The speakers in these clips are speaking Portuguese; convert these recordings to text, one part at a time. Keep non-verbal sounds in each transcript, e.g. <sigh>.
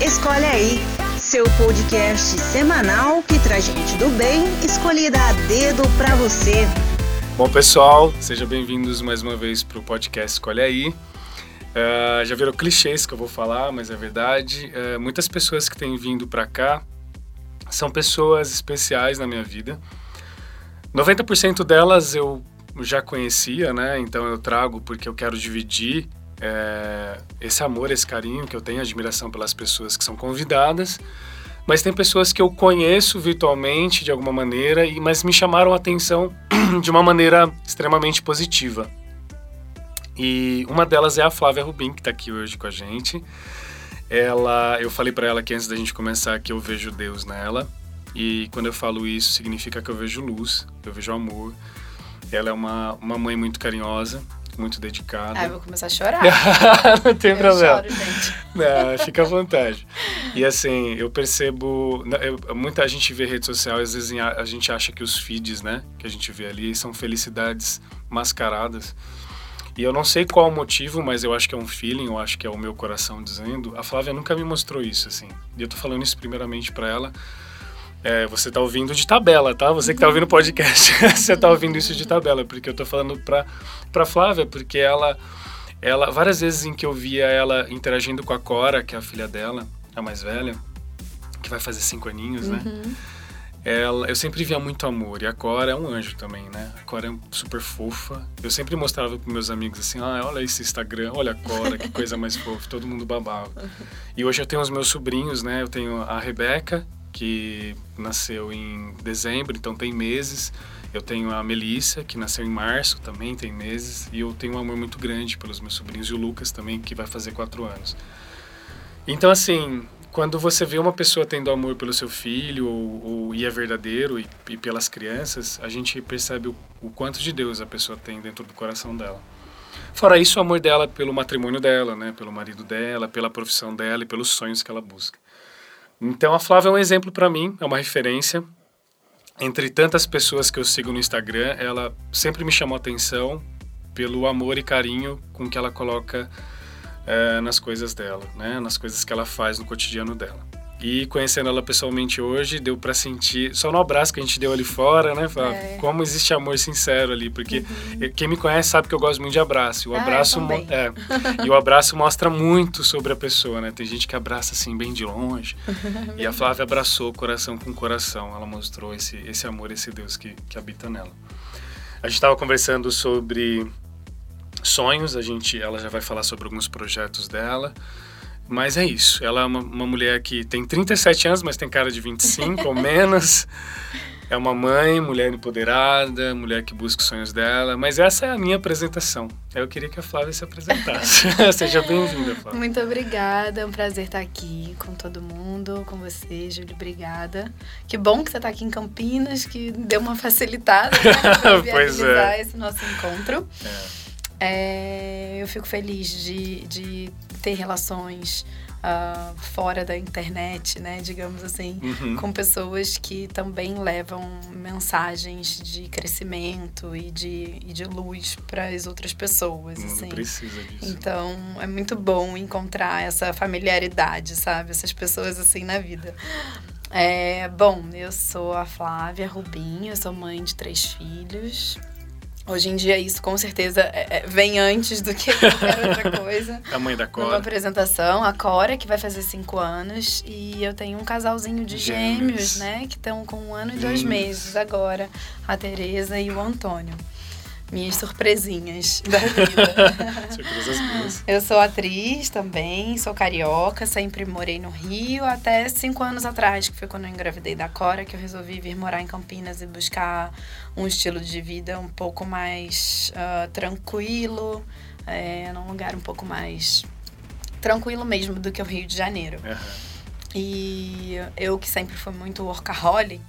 Escolhe aí, seu podcast semanal que traz gente do bem escolhida a dedo para você. Bom, pessoal, sejam bem-vindos mais uma vez para o podcast Escolhe aí. Uh, já viram clichês que eu vou falar, mas é verdade. Uh, muitas pessoas que têm vindo para cá são pessoas especiais na minha vida. 90% delas eu já conhecia, né? Então eu trago porque eu quero dividir é, esse amor, esse carinho que eu tenho, admiração pelas pessoas que são convidadas. Mas tem pessoas que eu conheço virtualmente de alguma maneira, mas me chamaram a atenção <clears throat> de uma maneira extremamente positiva. E uma delas é a Flávia Rubim, que está aqui hoje com a gente. Ela, eu falei para ela que antes da gente começar que eu vejo Deus nela. E quando eu falo isso, significa que eu vejo luz, eu vejo amor. Ela é uma, uma mãe muito carinhosa, muito dedicada. Ah, eu vou começar a chorar. <laughs> não tem eu problema. Choro, gente. Não, fica à <laughs> vontade. E assim, eu percebo. Eu, muita gente vê rede social, às vezes a gente acha que os feeds, né, que a gente vê ali, são felicidades mascaradas. E eu não sei qual o motivo, mas eu acho que é um feeling, eu acho que é o meu coração dizendo. A Flávia nunca me mostrou isso, assim. E eu tô falando isso primeiramente para ela. É, você tá ouvindo de tabela, tá? Você que tá ouvindo o podcast, <laughs> você tá ouvindo isso de tabela, porque eu tô falando pra, pra Flávia, porque ela, ela, várias vezes em que eu via ela interagindo com a Cora, que é a filha dela, a mais velha, que vai fazer cinco aninhos, né? uhum. né? Ela, eu sempre via muito amor, e a Cora é um anjo também, né? A Cora é super fofa. Eu sempre mostrava para meus amigos assim: ah, olha esse Instagram, olha a Cora, que coisa mais fofa. Todo mundo babava. <laughs> E hoje eu tenho os meus sobrinhos, né? Eu tenho a Rebeca, que nasceu em dezembro, então tem meses. Eu tenho a Melissa, que nasceu em março, também tem meses. E eu tenho um amor muito grande pelos meus sobrinhos. E o Lucas também, que vai fazer quatro anos. Então, assim, quando você vê uma pessoa tendo amor pelo seu filho, ou, ou e é verdadeiro, e, e, pelas crianças, a gente percebe o, o quanto de Deus a pessoa tem dentro do coração dela. Fora isso, o amor dela pelo matrimônio dela, né? Pelo marido dela, pela profissão dela e pelos sonhos que ela busca. Então a Flávia é um exemplo para mim, é uma referência. Entre tantas pessoas que eu sigo no Instagram, ela sempre me chamou atenção pelo amor e carinho com que ela coloca é, nas coisas dela, né? Nas coisas que ela faz no cotidiano dela. E conhecendo ela pessoalmente hoje, deu para sentir, só no abraço que a gente deu ali fora, né? Falar, é. Como existe amor sincero ali, porque uhum. quem me conhece sabe que eu gosto muito de abraço. E o ah, abraço é, <laughs> e o abraço mostra muito sobre a pessoa, né? Tem gente que abraça assim bem de longe. e a Flávia abraçou coração com coração. Ela mostrou esse esse amor, esse Deus que que habita nela. A gente estava conversando sobre sonhos, a gente ela já vai falar sobre alguns projetos dela. Mas é isso. Ela é uma, uma, mulher que tem 37 anos, mas tem cara de 25 ou menos. É uma mãe, mulher empoderada, mulher que busca os sonhos dela. Mas essa é a minha apresentação. Eu queria que a Flávia se apresentasse. <laughs> Seja bem-vinda, Flávia. Muito obrigada. É um prazer estar aqui com todo mundo, com você, Júlio. Obrigada. Que bom que você está aqui em Campinas, que deu uma facilitada né, para <laughs> viabilizar é. esse nosso encontro. É. É, eu fico feliz de, de ter relações uh, fora da internet, né, digamos assim, uhum. com pessoas que também levam mensagens de crescimento e de, e de luz para as outras pessoas. assim. precisa disso. Então é muito bom encontrar essa familiaridade, sabe, essas pessoas assim na vida. É, bom, eu sou a Flávia Rubinho, eu sou mãe de três filhos. Hoje em dia isso com certeza é, é, vem antes do que qualquer outra <laughs> coisa. A mãe da Cora. Uma apresentação, a Cora, que vai fazer cinco anos. E eu tenho um casalzinho de gêmeos, gêmeos né? Que estão com um ano e dois meses agora. A Tereza e o Antônio minhas surpresinhas da <laughs> vida. Surpresas boas. Eu sou atriz também, sou carioca, sempre morei no Rio até cinco anos atrás, que foi quando eu engravidei da Cora, que eu resolvi vir morar em Campinas e buscar um estilo de vida um pouco mais uh, tranquilo, é, num lugar um pouco mais tranquilo mesmo do que o Rio de Janeiro. Uhum. E eu que sempre fui muito workaholic,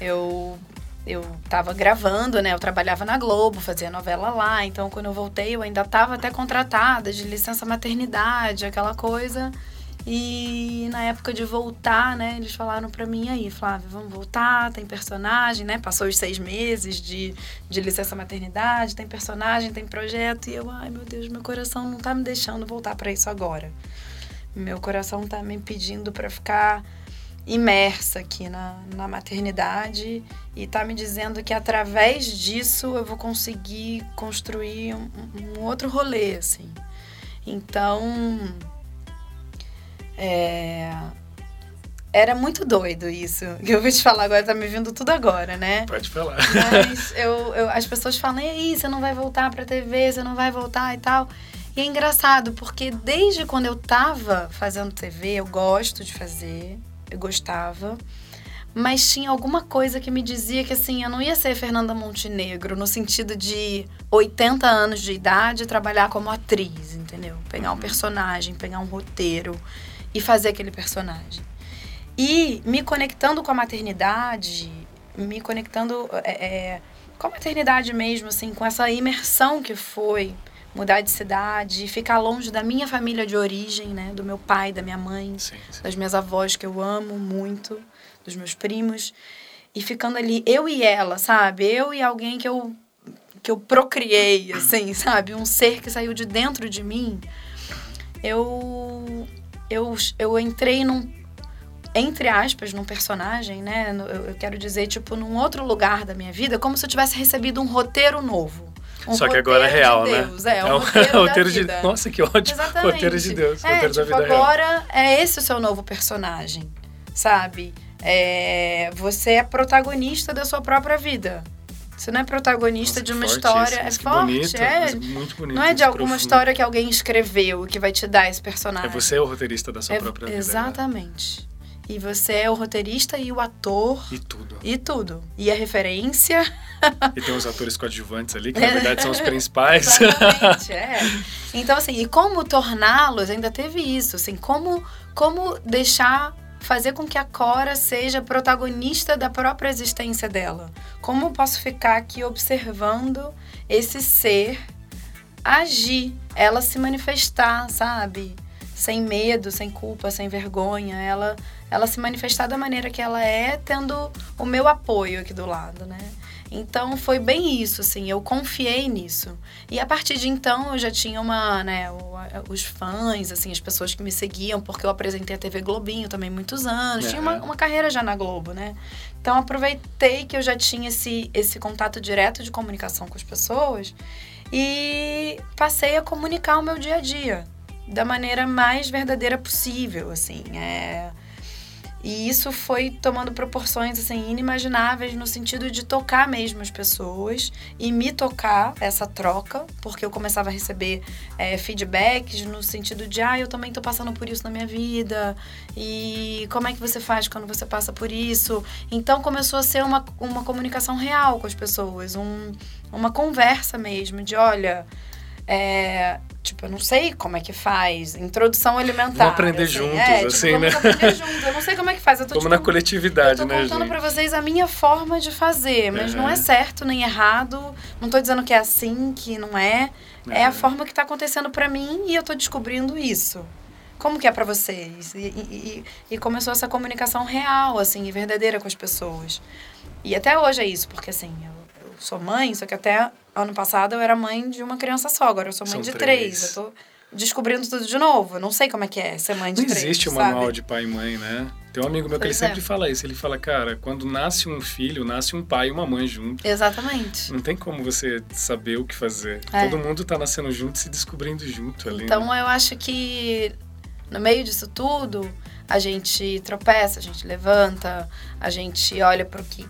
eu eu estava gravando, né? Eu trabalhava na Globo, fazia novela lá. Então, quando eu voltei, eu ainda estava até contratada de licença maternidade, aquela coisa. E na época de voltar, né? Eles falaram para mim aí, Flávia, vamos voltar, tem personagem, né? Passou os seis meses de, de licença maternidade, tem personagem, tem projeto. E eu, ai meu Deus, meu coração não tá me deixando voltar para isso agora. Meu coração tá me pedindo para ficar imersa aqui na, na maternidade e tá me dizendo que através disso eu vou conseguir construir um, um outro rolê, assim. Então, é, era muito doido isso. Que eu vou te falar agora, tá me vindo tudo agora, né? Pode falar. Mas eu, eu, as pessoas falam, e aí, você não vai voltar pra TV, você não vai voltar e tal. E é engraçado, porque desde quando eu tava fazendo TV, eu gosto de fazer, eu gostava. Mas tinha alguma coisa que me dizia que assim, eu não ia ser Fernanda Montenegro no sentido de 80 anos de idade trabalhar como atriz, entendeu? Pegar um uhum. personagem, pegar um roteiro e fazer aquele personagem. E me conectando com a maternidade, me conectando é, é, com a maternidade mesmo, assim, com essa imersão que foi mudar de cidade, ficar longe da minha família de origem, né? Do meu pai, da minha mãe, sim, sim. das minhas avós que eu amo muito, dos meus primos. E ficando ali, eu e ela, sabe? Eu e alguém que eu, que eu procriei, assim, sabe? Um ser que saiu de dentro de mim. Eu, eu, eu entrei num entre aspas, num personagem, né? Eu quero dizer, tipo, num outro lugar da minha vida, como se eu tivesse recebido um roteiro novo. Um Só que agora é real, de né? Deus, né? É, um é roteiro, roteiro de Nossa, que ótimo. Exatamente. Roteiro de Deus, é, roteiro tipo, da vida agora real. é esse o seu novo personagem, sabe? É, você é protagonista da sua própria vida. Você não é protagonista Nossa, de uma história. É forte, bonito, é. Muito bonito. Não é de alguma profundo. história que alguém escreveu que vai te dar esse personagem. É você o roteirista da sua é, própria vida. Exatamente. E você é o roteirista e o ator. E tudo. E tudo. E a referência. E tem os atores coadjuvantes ali, que na verdade são os principais. Exatamente, é. Então, assim, e como torná-los, ainda teve isso, assim, como, como deixar, fazer com que a Cora seja protagonista da própria existência dela. Como eu posso ficar aqui observando esse ser agir, ela se manifestar, sabe? Sem medo, sem culpa, sem vergonha, ela ela se manifestar da maneira que ela é, tendo o meu apoio aqui do lado, né? Então foi bem isso, assim, eu confiei nisso. E a partir de então eu já tinha uma, né, os fãs, assim, as pessoas que me seguiam, porque eu apresentei a TV Globinho também muitos anos, tinha uma, uma carreira já na Globo, né? Então aproveitei que eu já tinha esse, esse contato direto de comunicação com as pessoas e passei a comunicar o meu dia a dia da maneira mais verdadeira possível, assim, é e isso foi tomando proporções assim inimagináveis no sentido de tocar mesmo as pessoas e me tocar essa troca, porque eu começava a receber é, feedbacks no sentido de ah, eu também tô passando por isso na minha vida e como é que você faz quando você passa por isso? Então começou a ser uma, uma comunicação real com as pessoas, um, uma conversa mesmo de olha é, tipo, eu não sei como é que faz. Introdução alimentar. Vamos aprender assim, juntos, é, tipo, assim, vamos né? aprender juntos. Eu não sei como é que faz. Eu tô, Vamos tipo, na coletividade, eu tô né, contando gente? pra vocês a minha forma de fazer, mas Uhum. não é certo nem errado. Não tô dizendo que é assim, que não é. É a Uhum. forma que tá acontecendo pra mim e eu tô descobrindo isso. Como que é pra vocês? E, e, e- e começou essa comunicação real, assim, e verdadeira com as pessoas. E até hoje é isso, porque assim, eu, eu sou mãe, só que até ano passado eu era mãe de uma criança só, agora eu sou mãe São de três. três. Eu tô descobrindo tudo de novo. Eu não sei como é que é ser mãe de Não três. existe o sabe? manual de pai e mãe, né? Tem um amigo meu que ele Pois é. sempre fala isso. Ele fala, cara, quando nasce um filho, nasce um pai e uma mãe junto. Exatamente. Não tem como você saber o que fazer. É. Todo mundo tá nascendo junto e se descobrindo junto ali. Então né? eu acho que no meio disso tudo, a gente tropeça, a gente levanta, a gente olha para o que,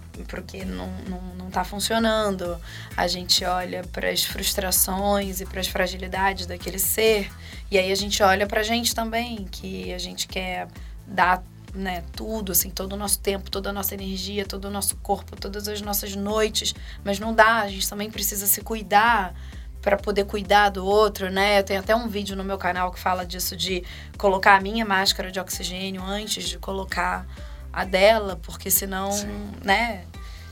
que não, não, não tá funcionando, a gente olha para as frustrações e para as fragilidades daquele ser, e aí a gente olha para a gente também, que a gente quer dar né, tudo, assim, todo o nosso tempo, toda a nossa energia, todo o nosso corpo, todas as nossas noites, mas não dá, a gente também precisa se cuidar para poder cuidar do outro, né? Eu tenho até um vídeo no meu canal que fala disso de colocar a minha máscara de oxigênio antes de colocar a dela, porque senão, Sim. né?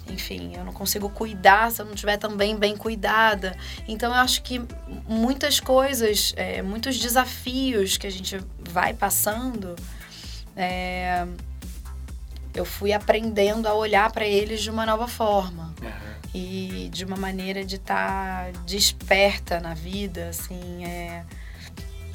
Enfim, eu não consigo cuidar se eu não estiver também bem cuidada. Então, eu acho que muitas coisas, é, muitos desafios que a gente vai passando, é, eu fui aprendendo a olhar para eles de uma nova forma Aham. E de uma maneira de estar desperta na vida, assim, é,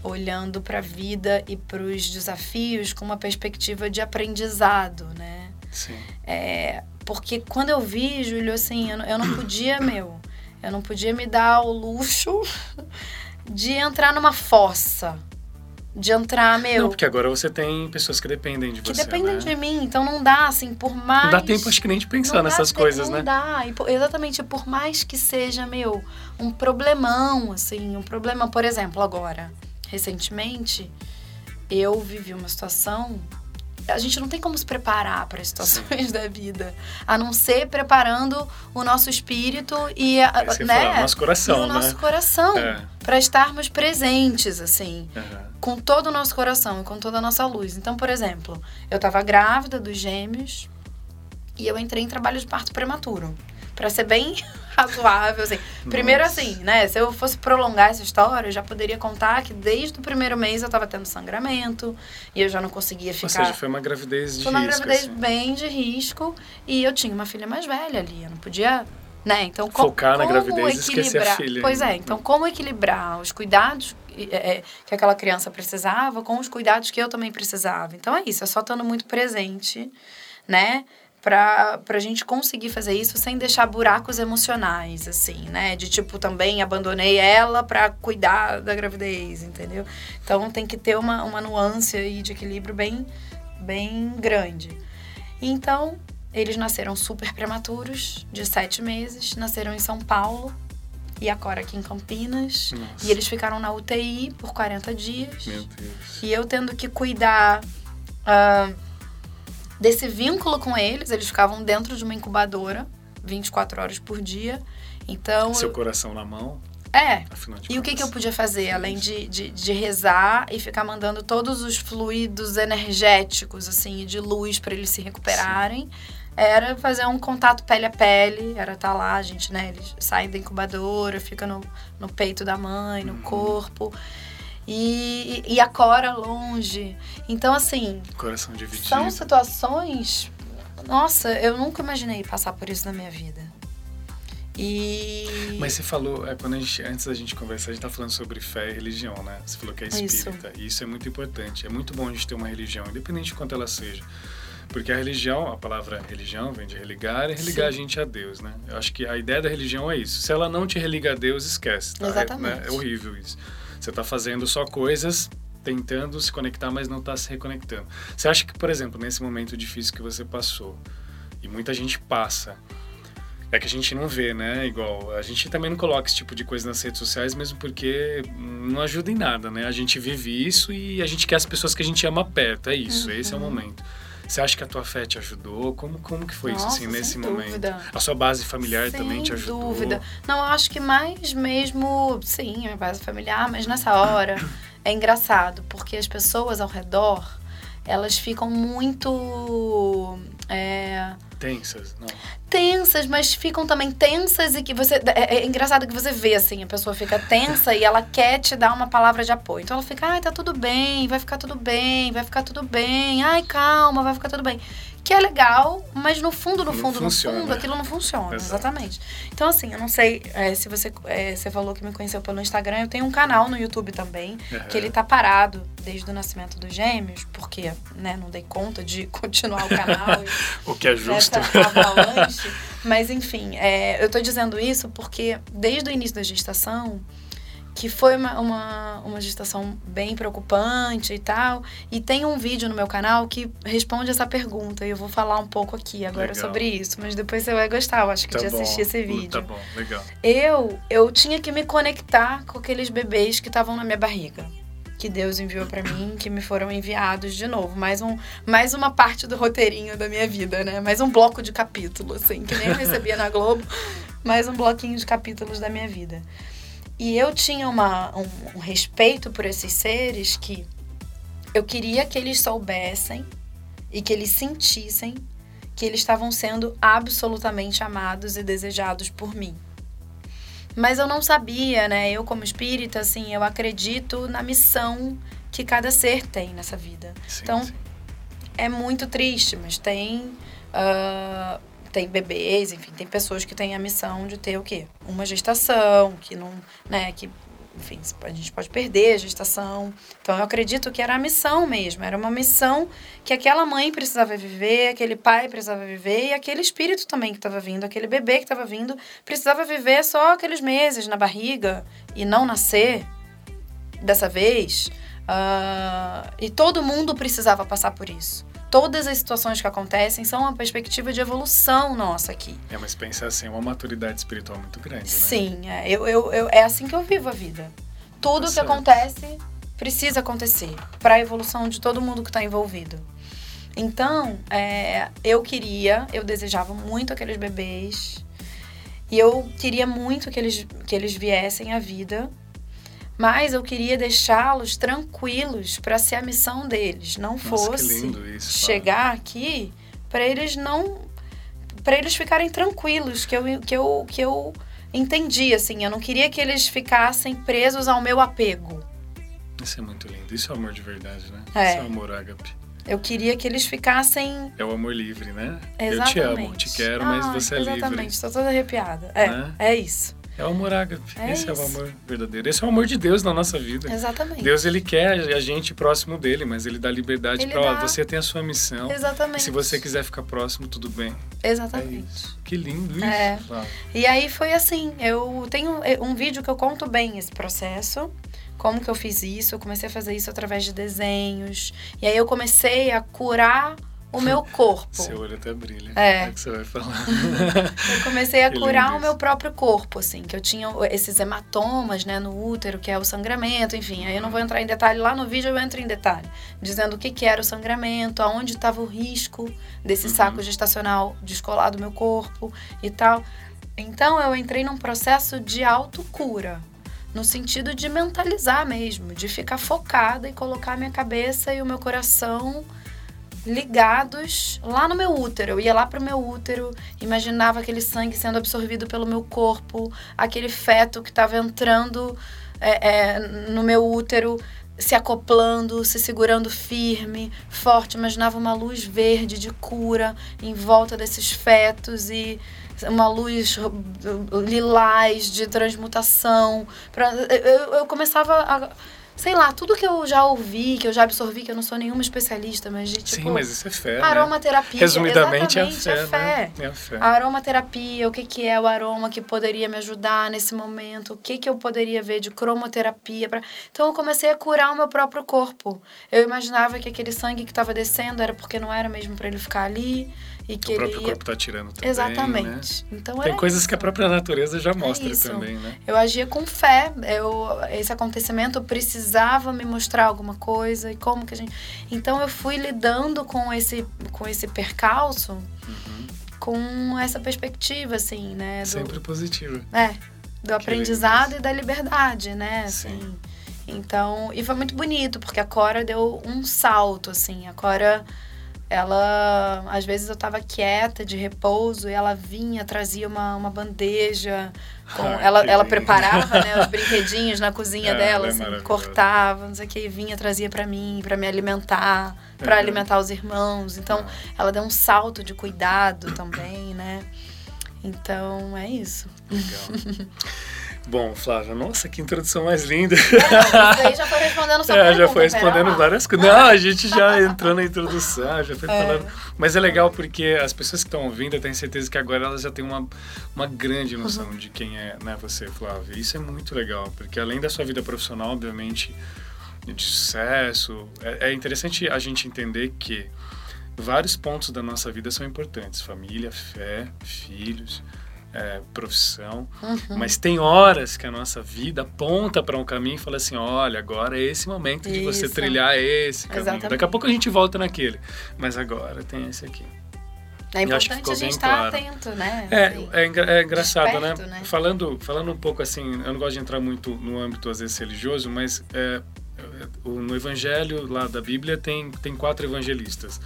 olhando para a vida e para os desafios com uma perspectiva de aprendizado, né? Sim. É, porque quando eu vi, Júlio, assim, eu, não- eu não podia, <coughs> meu, eu não podia me dar o luxo <laughs> de entrar numa fossa. De entrar, meu, Não, porque agora você tem pessoas que dependem de que você, dependem né? de mim. Então não dá, assim, por mais. Não dá tempo, acho que nem de pensar Não nessas tempo, coisas, não né? dá. E, exatamente, por mais que seja, meu, um problemão, assim, um problema, por exemplo, agora, recentemente, eu vivi uma situação. A gente não tem como se preparar para as situações <laughs> da vida, a não ser preparando o nosso espírito e, a- você né, fala, nosso coração, e o né? nosso coração, É. para estarmos presentes, assim Aham. com todo o nosso coração e com toda a nossa luz. Então, por exemplo, eu estava grávida dos gêmeos e eu entrei em trabalho de parto prematuro. Pra ser bem <laughs> razoável, assim. Primeiro, Nossa. assim, né? Se eu fosse prolongar essa história, eu já poderia contar que desde o primeiro mês eu tava tendo sangramento e eu já não conseguia Ou ficar. seja, foi uma gravidez de Foi uma risco, gravidez assim. bem de risco e eu tinha uma filha mais velha ali. Eu não podia, né? Então, Focar na como gravidez e esquecer a equilibrar- filha Pois é, então como equilibrar os cuidados é, é, que aquela criança precisava com os cuidados que eu também precisava. Então é isso, é só estando muito presente, né? Pra, pra gente conseguir fazer isso sem deixar buracos emocionais, assim, né? De tipo, também abandonei ela pra cuidar da gravidez, entendeu? Então tem que ter uma, uma nuance aí de equilíbrio bem, bem grande. Então, eles nasceram super prematuros, de sete meses, nasceram em São Paulo e a Cora aqui em Campinas. Nossa. E eles ficaram na UTI por 40 dias. Meu Deus. E eu tendo que cuidar ah, desse vínculo com eles. Eles ficavam dentro de uma incubadora 24 horas por dia. Então, Seu eu- coração na mão, é. E o que, que eu podia fazer, além de, de, de rezar e ficar mandando todos os fluidos energéticos, assim, de luz para eles se recuperarem? Era fazer um contato pele a pele, era estar lá, a gente, né? Eles saem da incubadora, fica no, no peito da mãe, no Uhum. corpo. E, e a Cora longe. Então, assim, Coração dividido. são situações. Nossa, eu nunca imaginei passar por isso na minha vida. E. Mas você falou, é, quando a gente, antes da gente conversar, a gente tá falando sobre fé e religião, né? Você falou que é Isso. espírita. E isso é muito importante. É muito bom a gente ter uma religião, independente de quanto ela seja. Porque a religião, a palavra religião vem de religar e religar a gente a Deus, né? Eu acho que a ideia da religião é isso. Se ela não te religa a Deus, esquece. Tá? É- Exatamente. né? É, horrível isso. Você tá fazendo só coisas tentando se conectar, mas não tá se reconectando. Você acha que, por exemplo, nesse momento difícil que você passou, e muita gente passa, é que a gente não vê, né? Igual, a gente também não coloca esse tipo de coisa nas redes sociais, mesmo porque não ajuda em nada, né? A gente vive isso e a gente quer as pessoas que a gente ama perto, é isso, esse é o momento. Você acha que a tua fé te ajudou? Como, como que foi isso, Nossa, assim, nesse sem momento? dúvida. A sua base familiar Sem também te ajudou? dúvida. Não, eu acho que mais mesmo, sim, a base familiar, mas nessa hora <coughs> é engraçado, porque as pessoas ao redor, elas ficam muito é, Tensas? Não. tensas, mas ficam também tensas e que você. É, é engraçado que você vê assim, a pessoa fica tensa e ela quer te dar uma palavra de apoio. Então ela fica, ai, tá tudo bem, vai ficar tudo bem, vai ficar tudo bem, ai, calma, vai ficar tudo bem. Que é legal, mas no fundo, no fundo, no fundo, aquilo não funciona. Exato. Exatamente. Então, assim, eu não sei é, se você. é, você falou que me conheceu pelo Instagram, eu tenho um canal no YouTube também, que ele tá parado desde o nascimento dos gêmeos, porque, né, não dei conta de <laughs> continuar o canal. O que é justo. nessa avalanche. Mas enfim, é, eu tô dizendo isso porque desde o início da gestação, que foi uma, uma, uma gestação bem preocupante e tal, e tem um vídeo no meu canal que responde essa pergunta, e eu vou falar um pouco aqui agora Legal. sobre isso, mas depois você vai gostar, eu acho que Tá de bom. assistir esse vídeo. Tá bom, legal. Eu, eu tinha que me conectar com aqueles bebês que estavam na minha barriga. Que Deus enviou pra mim, que me foram enviados de novo. Mais, um, mais uma parte do roteirinho da minha vida, né? Mais um bloco de capítulo, assim, que nem eu recebia na Globo. <laughs> Mais um bloquinho de capítulos da minha vida. E eu tinha uma, um, um respeito por esses seres que eu queria que eles soubessem e que eles sentissem que eles estavam sendo absolutamente amados e desejados por mim. Mas eu não sabia, né? Eu, como espírita, assim, eu acredito na missão que cada ser tem nessa vida. Sim, Então, sim. É muito triste, mas tem. ah, tem bebês, enfim, tem pessoas que têm a missão de ter o quê? Uma gestação, que não. né, que enfim, a gente pode perder a gestação. Então eu acredito que era a missão mesmo, era uma missão que aquela mãe precisava viver, aquele pai precisava viver e aquele espírito também que estava vindo, aquele bebê que estava vindo, precisava viver só aqueles meses na barriga e não nascer dessa vez. Uh, e todo mundo precisava passar por isso todas as situações que acontecem são uma perspectiva de evolução nossa aqui. É, mas pensa assim, é uma maturidade espiritual muito grande, né? Sim, é, eu, eu, eu, é assim que eu vivo a vida. Tudo tá que acontece precisa acontecer para a evolução de todo mundo que está envolvido. Então, é, eu queria, eu desejava muito aqueles bebês e eu queria muito que eles, que eles viessem à vida mas eu queria deixá-los tranquilos para ser a missão deles, não Nossa, fosse isso, chegar aqui para eles não para eles ficarem tranquilos, que eu que eu que eu entendi assim, eu não queria que eles ficassem presos ao meu apego. Isso é muito lindo. Isso é amor de verdade, né? É. Isso é amor ágape. Eu queria que eles ficassem. É o amor livre, né? Exatamente. Eu te amo, te quero, mas ah, você é exatamente. livre. Exatamente, estou toda arrepiada. É, né? é isso. É o amor ágape. É Esse isso. é o amor verdadeiro. Esse é o amor de Deus na nossa vida. Exatamente. Deus, ele quer a gente próximo dele, mas ele dá liberdade para você ter a sua missão. Exatamente. se você quiser ficar próximo, tudo bem. Exatamente. É que lindo isso. É. E aí foi assim, eu tenho um vídeo que eu conto bem esse processo como que eu fiz isso. Eu comecei a fazer isso através de desenhos. E aí eu comecei a curar o meu corpo. Seu olho até brilha. É. é que você vai falar. eu comecei a curar o meu próprio corpo, assim, que eu tinha esses hematomas, né, no útero, que é o sangramento, enfim. Aí eu não vou entrar em detalhe. Lá no vídeo eu entro em detalhe, dizendo o que, que era o sangramento, aonde estava o risco desse uhum. saco gestacional descolar do meu corpo e tal. Então eu entrei num processo de autocura. No sentido de mentalizar mesmo, de ficar focada e colocar a minha cabeça e o meu coração ligados lá no meu útero. Eu ia lá pro meu útero, imaginava aquele sangue sendo absorvido pelo meu corpo, aquele feto que estava entrando é, é, no meu útero, se acoplando, se segurando firme, forte. Imaginava uma luz verde de cura em volta desses fetos e uma luz lilás de transmutação. Pra, eu, eu começava a sei lá, tudo que eu já ouvi, que eu já absorvi, que eu não sou nenhuma especialista, mas de tipo. Sim, mas isso é fé. Né? Aromaterapia. Né? Resumidamente é a fé. É, fé. Né? é a fé. A aromaterapia, o que, que é o aroma que poderia me ajudar nesse momento, o que, que eu poderia ver de cromoterapia. Pra... Então eu comecei a curar o meu próprio corpo. Eu imaginava que aquele sangue que estava descendo era porque não era mesmo para ele ficar ali. E que o próprio corpo está tirando também. Exatamente. Né? Então, Tem coisas isso. que a própria natureza já é mostra é também, né? Eu agia com fé. Eu, esse acontecimento precisava me mostrar alguma coisa e como que a gente. Então eu fui lidando com esse, com esse percalço uhum. com essa perspectiva, assim, né? Do... Sempre positiva. É. Do aprendizado e da liberdade, né? Assim. Sim. Então, e foi muito bonito, porque a Cora deu um salto, assim. A Cora ela às vezes eu estava quieta de repouso e ela vinha trazia uma, uma bandeja com ah, ela ela preparava né, os <laughs> brinquedinhos na cozinha é, dela é assim, cortava não sei o que e vinha trazia para mim para me alimentar para é. alimentar os irmãos. Então ah. ela deu um salto de cuidado também né? Então é isso. Legal <laughs> Bom, Flávia, nossa, que introdução mais linda. <laughs> É, já foi respondendo sua é, Já foi respondendo várias coisas. Não, a gente já entrou na introdução, já foi é. falando. Mas é legal porque as pessoas que estão ouvindo, eu tenho certeza que agora elas já têm uma, uma grande noção uhum. de quem é né, você, Flávia. Isso é muito legal, porque além da sua vida profissional, obviamente, de sucesso, é, é interessante a gente entender que vários pontos da nossa vida são importantes. Família, fé, filhos é, profissão, uhum. mas tem horas que a nossa vida aponta para um caminho e fala assim: olha, agora é esse momento de você trilhar esse caminho. Exatamente. Daqui a pouco a gente volta naquele, mas agora tem esse aqui. É importante a gente estar claro. atento, né? É, assim, é, é, engraçado, né? né? Falando, falando um pouco assim, eu não gosto de entrar muito no âmbito, às vezes, religioso, mas é, no Evangelho lá da Bíblia tem, tem quatro evangelistas.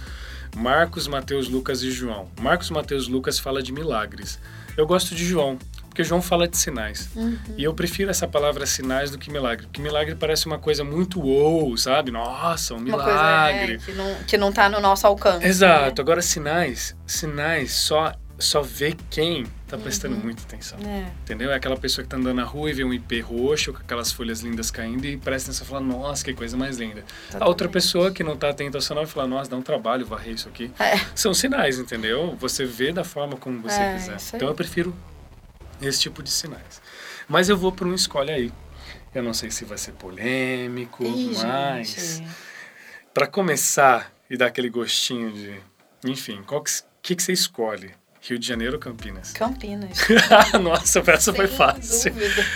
Marcos, Mateus, Lucas e João. Marcos, Mateus, Lucas fala de milagres. Eu gosto de João, porque João fala de sinais. Uhum. E eu prefiro essa palavra sinais do que milagre, porque milagre parece uma coisa muito wow, sabe? Nossa, um milagre. Coisa, é, que, não, que não tá no nosso alcance. Exato. Né? Agora, sinais, sinais só, só vê quem tá prestando muita atenção. É. Entendeu? É aquela pessoa que tá andando na rua e vê um IP roxo com aquelas folhas lindas caindo e presta atenção e fala, nossa, que coisa mais linda. A outra Totalmente. pessoa que não tá atenta ao sinal e fala, nossa, dá um trabalho varrer isso aqui. É. São sinais, entendeu? Você vê da forma como você É, quiser. Então eu prefiro esse tipo de sinais. Mas eu vou para um escolhe aí. Eu não sei se vai ser polêmico, Ih, mas para começar e dar aquele gostinho de, enfim, qual que, que que você escolhe? Rio de Janeiro ou Campinas? Campinas. <laughs> Nossa, essa foi Sem fácil. dúvida.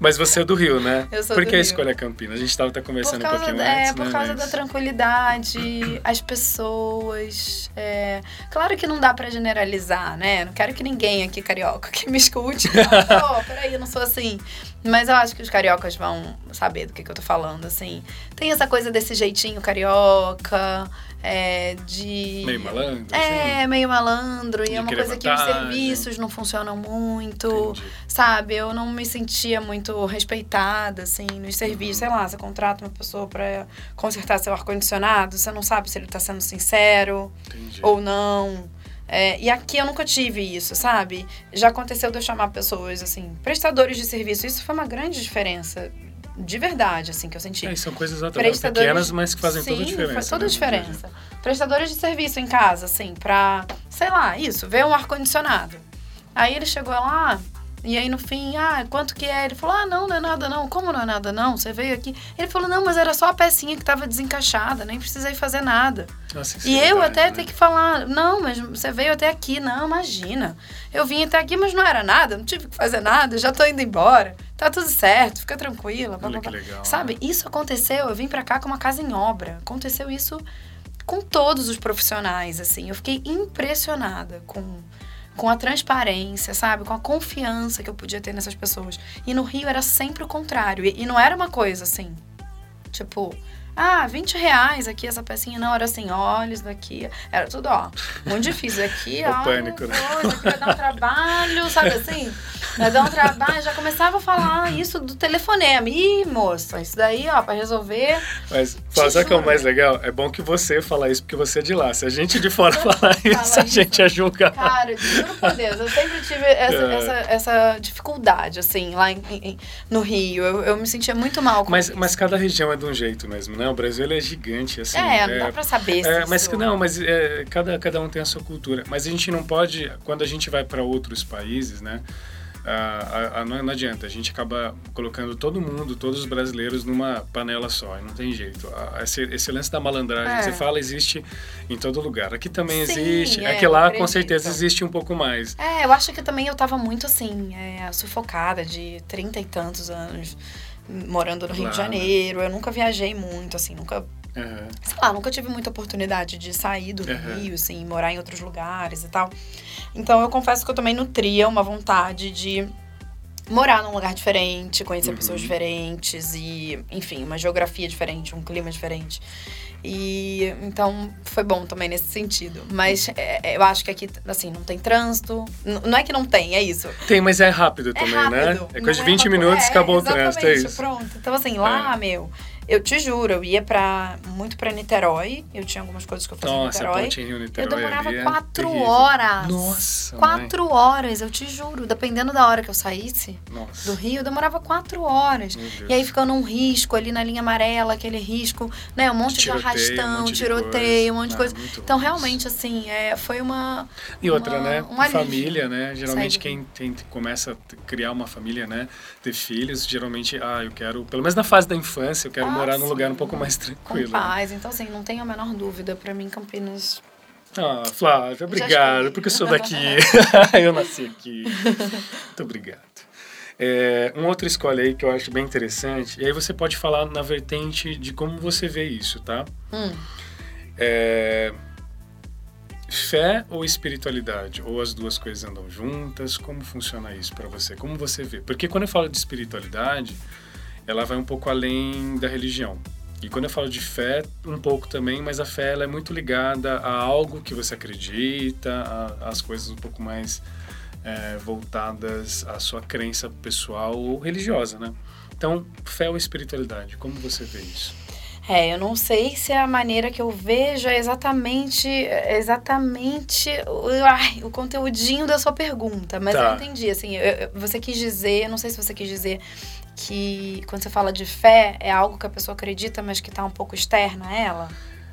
Mas você é do Rio, né? Eu sou Por do que a Rio. escolha Campinas? A gente estava até conversando um pouquinho é, antes, por né? causa Mas- da tranquilidade, <clears throat> as pessoas. é, Claro que não dá pra generalizar, né? Não quero que ninguém aqui carioca que me escute. <laughs> Pô, peraí, eu não sou assim. Mas eu acho que os cariocas vão saber do que, que eu tô falando, assim. Tem essa coisa desse jeitinho carioca, é, de. Meio malandro, É, meio malandro. E é uma coisa que os vantagem. serviços não funcionam muito. Entendi. Sabe, eu não me sentia muito respeitada, assim, nos serviços. Sei lá, você contrata uma pessoa pra consertar seu ar-condicionado, você não sabe se ele tá sendo sincero Entendi. ou não. É, e aqui eu nunca tive isso, sabe? Já aconteceu de eu chamar pessoas, assim, prestadores de serviço. Isso foi uma grande diferença, de verdade, assim, que eu senti. É, são coisas Prestadores- pequenas, mas que fazem toda a Sim, diferença. faz toda a né? diferença. Prestadores de serviço em casa, assim, pra, sei lá, isso, ver um ar-condicionado. Aí ele chegou lá, e aí no fim, ah, quanto que é? Ele falou, ah, não, não é nada não. Como não é nada não? Você veio aqui. Ele falou, não, mas era só a pecinha que tava desencaixada, nem precisei fazer nada. Nossa, E eu até né? ter que falar, não, mas você veio até aqui. Não, imagina. Eu vim até aqui, mas não era nada, não tive que fazer nada, já tô indo embora. Tá tudo certo, fica tranquila. blá, legal, Sabe, né? isso aconteceu, eu vim pra cá com uma casa em obra. Aconteceu isso com todos os profissionais, assim. Eu fiquei impressionada com, com a transparência, sabe? Com a confiança que eu podia ter nessas pessoas. E no Rio era sempre o contrário. E, e não era uma coisa assim, tipo... Ah, 20 reais aqui essa pecinha. Não, era assim, olha isso daqui. Era tudo, ó, muito difícil. Aqui, O ó. pânico, né? isso aqui vai dar um trabalho, sabe assim? Vai dar um trabalho. Já começava a falar isso do telefonema. Ih, moça, isso daí, ó, pra resolver. Mas, sabe o que é o mais legal? É bom que você fala isso porque você é de lá. Se a gente de fora <laughs> falar isso, a isso. gente é julgado. Cara, juro por Deus, eu sempre tive essa, É. essa, essa dificuldade, assim, lá em- em- no Rio. Eu, eu me sentia muito mal com Mas, isso. mas cada região é de um jeito mesmo, né? O Brasil é gigante, assim. É, não dá pra saber É, mas isso- não, mas é, cada, cada um tem a sua cultura. Mas a gente não pode, quando a gente vai para outros países, né? ah, ah, não, não adianta, a gente acaba colocando todo mundo, todos os brasileiros numa panela só, e não tem jeito. Esse, esse lance da malandragem que É. você fala existe em todo lugar. Aqui também Sim, existe, é, é, que eu lá com certeza existe um pouco mais. É, eu acho que também eu tava muito assim, é, sufocada de trinta e tantos anos morando no Rio de Claro. Janeiro. Eu nunca viajei muito, assim, nunca, Aham. sei lá, nunca tive muita oportunidade de sair do Aham. Rio, assim, morar em outros lugares e tal. Então eu confesso que eu também nutria uma vontade de morar num lugar diferente, conhecer Uhum. pessoas diferentes e, enfim, uma geografia diferente, um clima diferente. E então foi bom também nesse sentido. Mas é, eu acho que aqui, assim, não tem trânsito. N- não é que não tem, é isso. Tem, mas é rápido É também, rápido. né? É coisa de 20 uma minutos, acabou o trânsito, é isso. Pronto. Então, assim, lá, meu, eu te juro, eu ia pra, muito pra Niterói. Eu tinha algumas coisas que eu fazia Nossa, em Niterói. ponte Rio Eu Niterói demorava ali é quatro terrível. horas. Nossa, mãe. Quatro horas, eu te juro. Dependendo da hora que eu saísse Nossa. do Rio, eu demorava quatro horas. E aí ficando um risco ali na linha amarela, aquele risco, né? Um monte de, Tiroteio, um arrastão, monte de tiroteio, um monte de Ah, coisa. Então, realmente, assim, é, foi uma. E outra, uma- né? um alívio. família, né? Geralmente Sair quem tem, começa a criar uma família, né? Ter filhos, geralmente, ah, eu quero, pelo menos na fase da infância, eu quero Ah, morar num lugar um sim. pouco mais Com tranquilo. né? paz. Então, assim, não tenho a menor dúvida. Pra mim, Campinas. Ah, Flávia, obrigado, porque eu sou daqui. <laughs> eu nasci aqui. Muito obrigado. É, um outro escolhe aí que eu acho bem interessante, e aí você pode falar na vertente de como você vê isso, tá? Hum. É, fé ou espiritualidade? Ou as duas coisas andam juntas? Como funciona isso para você? Como você vê? Porque quando eu falo de espiritualidade, ela vai um pouco além da religião. E quando eu falo de fé, um pouco também, mas a fé ela é muito ligada a algo que você acredita, as coisas um pouco mais é, voltadas à sua crença pessoal ou religiosa, né? Então, fé ou espiritualidade, como você vê isso? É, eu não sei se a maneira que eu vejo é exatamente, exatamente o, ai, o conteúdinho da sua pergunta, mas Tá. eu entendi, assim, eu- eu- você quis dizer, eu não sei se você quis dizer que quando você fala de fé, é algo que a pessoa acredita, mas que tá um pouco externa a ela,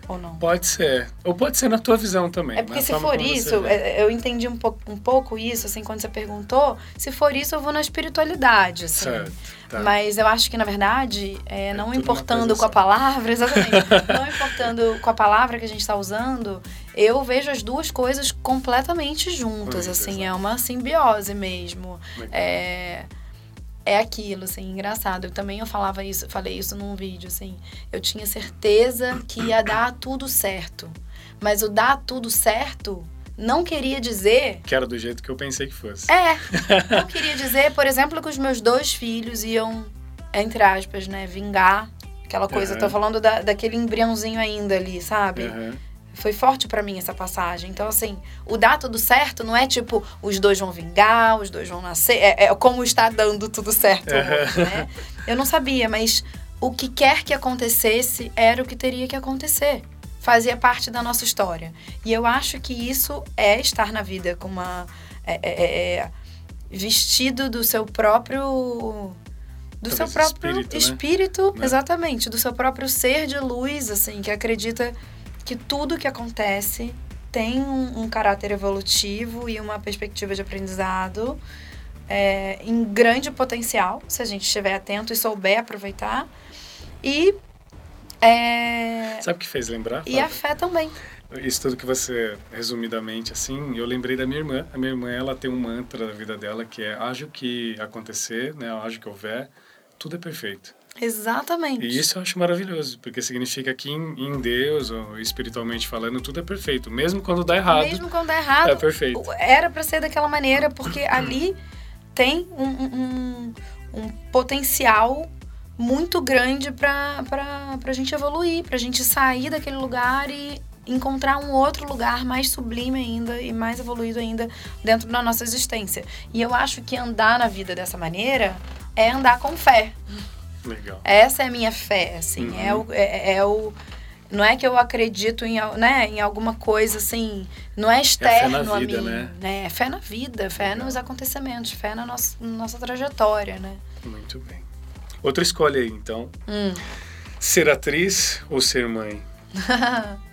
ou não? Pode ser. Ou pode ser na tua visão também. É porque na se for isso, é- eu entendi um pouco, um pouco isso, assim, quando você perguntou. Se for isso, eu vou na espiritualidade, assim. Certo. Tá. Mas eu acho que, na verdade, é, não tudo uma importando com a palavra, exatamente, <laughs> não importando com a palavra que a gente está usando, eu vejo as duas coisas completamente juntas, Muito assim, é uma simbiose mesmo. É, é aquilo, assim, engraçado. Eu também eu falava isso, falei isso num vídeo, assim. Eu tinha certeza que ia dar tudo certo. Mas o dar tudo certo não queria dizer Que era do jeito que eu pensei que fosse. é, <laughs> eu queria dizer, por exemplo, que os meus dois filhos iam, entre aspas, né, vingar aquela coisa. Aham. Tô falando da, daquele embriãozinho ainda ali, sabe? Aham. Foi forte pra mim essa passagem. Então, assim, o dar tudo certo não é tipo, os dois vão vingar, os dois vão nascer. É, é como está dando tudo certo, Aham. né? Eu não sabia, mas o que quer que acontecesse era o que teria que acontecer. Fazia parte da nossa história. E eu acho que isso é estar na vida com uma. é- é- é- é vestido do seu próprio. Do seu Talvez próprio espírito, né? espírito, Né? exatamente, do seu próprio ser de luz, assim, que acredita que tudo que acontece tem um, um caráter evolutivo e uma perspectiva de aprendizado é, em grande potencial, se a gente estiver atento e souber aproveitar. E, é, Sabe o que fez lembrar? e a fé também. Isso tudo que você, resumidamente, assim, eu lembrei da minha irmã. A minha irmã, ela tem um mantra na vida dela que é haja o que acontecer, né? Haja o que houver, tudo é perfeito. Exatamente. E isso eu acho maravilhoso, porque significa que em, em Deus, ou espiritualmente falando, tudo é perfeito. Mesmo quando dá errado, Mesmo quando dá errado, é perfeito. era para ser daquela maneira, porque ali tem um, um, um potencial muito grande para a gente evoluir, para a gente sair daquele lugar e encontrar um outro lugar mais sublime ainda e mais evoluído ainda dentro da nossa existência. E eu acho que andar na vida dessa maneira é andar com fé. Legal. Essa é a minha fé, assim. Uhum. É, o, é, é o. Não é que eu acredito em, né, em alguma coisa assim. Não é externo na a vida, mim. né? É fé na vida, fé Legal. nos acontecimentos, fé na nossa, na nossa trajetória, né? Muito bem. Outra escolha aí, então. Hum. Ser atriz ou ser mãe? <laughs>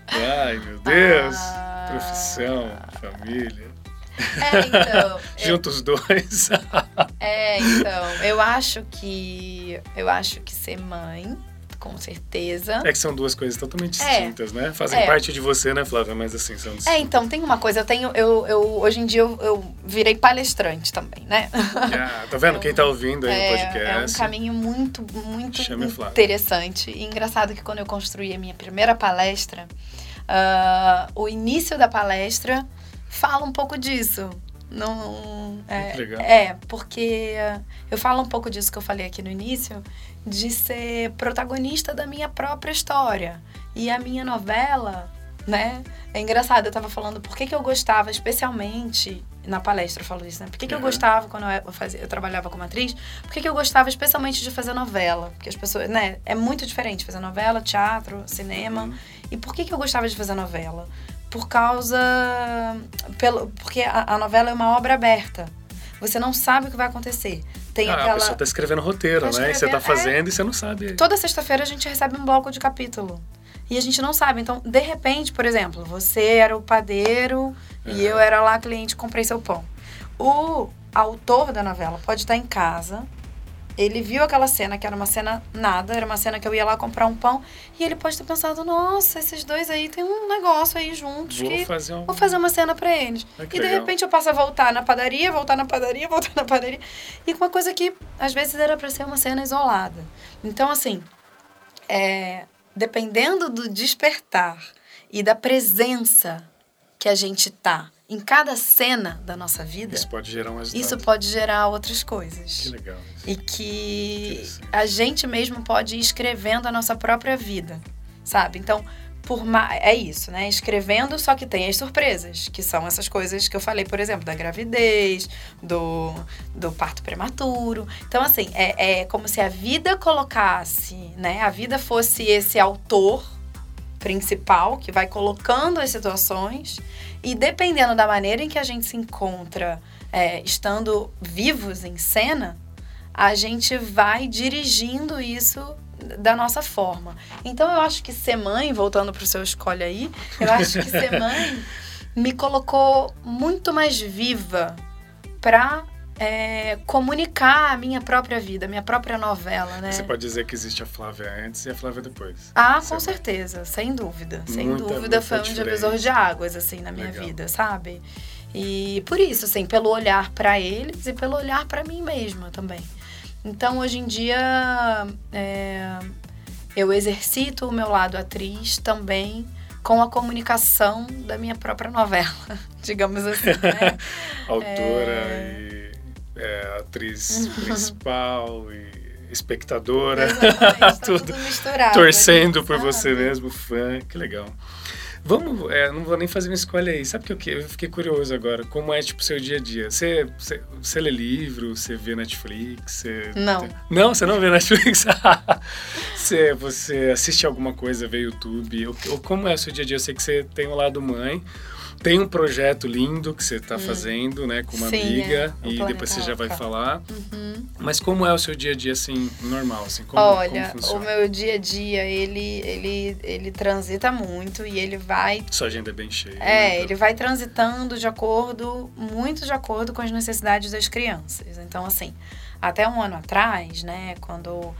Ai, meu Deus. Ah. Profissão, família. É, então. <laughs> eu- Junta os dois. É, então. Eu acho que. Eu acho que ser mãe, com certeza. É que são duas coisas totalmente É. distintas, né? Fazem É. parte de você, né, Flávia? Mas assim, são É, então, tem uma coisa, eu tenho. Eu, eu, hoje em dia eu, eu virei palestrante também, né? <laughs> Ah, tá vendo? Quem tá ouvindo aí no É, podcast. é um caminho muito, muito interessante. E engraçado que quando eu construí a minha primeira palestra, ah, o início da palestra fala um pouco disso. Não, é, é, porque eu falo um pouco disso que eu falei aqui no início, de ser protagonista da minha própria história. E a minha novela, né? É engraçado, eu tava falando por que, que eu gostava, especialmente na palestra eu falo isso, né? Por que, que eu Uhum. gostava quando eu, fazia, eu trabalhava como atriz? Por que, que eu gostava especialmente de fazer novela? Porque as pessoas, né? É muito diferente fazer novela, teatro, cinema. Uhum. E por que, que eu gostava de fazer novela? Por causa. Pelo, porque a, a novela é uma obra aberta. Você não sabe o que vai acontecer. Tem Ah, a aquela. pessoa tá escrevendo roteiro, Tá né? E você tá escrevendo, é. fazendo e você não sabe. Toda sexta-feira a gente recebe um bloco de capítulo. E a gente não sabe. Então, de repente, por exemplo, você era o padeiro e Uhum. eu era lá cliente, comprei seu pão. O autor da novela pode estar em casa. Ele viu aquela cena, que era uma cena nada, era uma cena que eu ia lá comprar um pão, e ele pode ter pensado: nossa, esses dois aí tem um negócio aí juntos Vou que fazer um. Vou fazer uma cena pra eles. Ah, e de legal. repente eu passo a voltar na padaria, voltar na padaria, voltar na padaria. E com uma coisa que às vezes era pra ser uma cena isolada. Então, assim, é, dependendo do despertar e da presença que a gente tá em cada cena da nossa vida, Isso pode gerar um resultado. isso pode gerar outras Que coisas. legal. E que a gente mesmo pode ir escrevendo a nossa própria vida, sabe? Então, por ma- é isso, né? Escrevendo, só que tem as surpresas, que são essas coisas que eu falei, por exemplo, da gravidez, do, do parto prematuro. Então, assim, é, é como se a vida colocasse, né? A vida fosse esse autor principal que vai colocando as situações e dependendo da maneira em que a gente se encontra é, estando vivos em cena, a gente vai dirigindo isso da nossa forma. Então eu acho que ser mãe, voltando para o seu escolhe aí, eu acho que ser mãe <laughs> me colocou muito mais viva para é, comunicar a minha própria vida, a minha própria novela, né? Você pode dizer que existe a Flávia antes e a Flávia depois. Ah, com certeza, sem dúvida. Sem Muita, dúvida muita foi um divisor de águas, assim, na minha Legal. vida, sabe? E por isso, assim, pelo olhar para eles e pelo olhar para mim mesma também. Então, hoje em dia, é, eu exercito o meu lado atriz também com a comunicação da minha própria novela, <laughs> digamos assim, né? <laughs> Autora e é, atriz principal e espectadora. Tá <laughs> tudo, misturado. Torcendo por sabe? você mesmo, fã. Que legal. Vamos, é, não vou nem fazer uma escolha aí. Sabe o que eu, que- eu fiquei curioso agora? Como é, tipo, seu dia a dia? Você, você, você lê livro? Você vê Netflix? Você... Não. Não, você não vê Netflix? <laughs> você, você assiste alguma coisa, vê YouTube? Ou, ou como é o seu dia a dia? Eu sei que você tem o lado mãe. Tem um projeto lindo que você está fazendo, né, com uma Hum. Sim, amiga, é, e Planeta depois você já vai falar. Uhum. Mas como é o seu dia a dia, assim, normal? Assim, como, Olha, como o meu dia a dia, ele, ele, ele transita muito e ele vai. Sua agenda é bem cheia. É, né? ele vai transitando de acordo, muito de acordo com as necessidades das crianças. Então, assim, até um ano atrás, né, quando,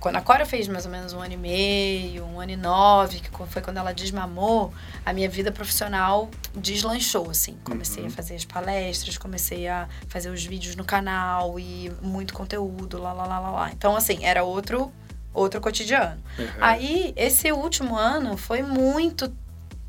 quando a Cora fez mais ou menos um ano e meio, um ano e nove, que foi quando ela desmamou, a minha vida profissional deslanchou, assim. Comecei Uhum. a fazer as palestras, comecei a fazer os vídeos no canal e muito conteúdo, lá, lá, lá, lá, lá. Então, assim, era outro, outro cotidiano. Uhum. Aí, esse último ano foi muito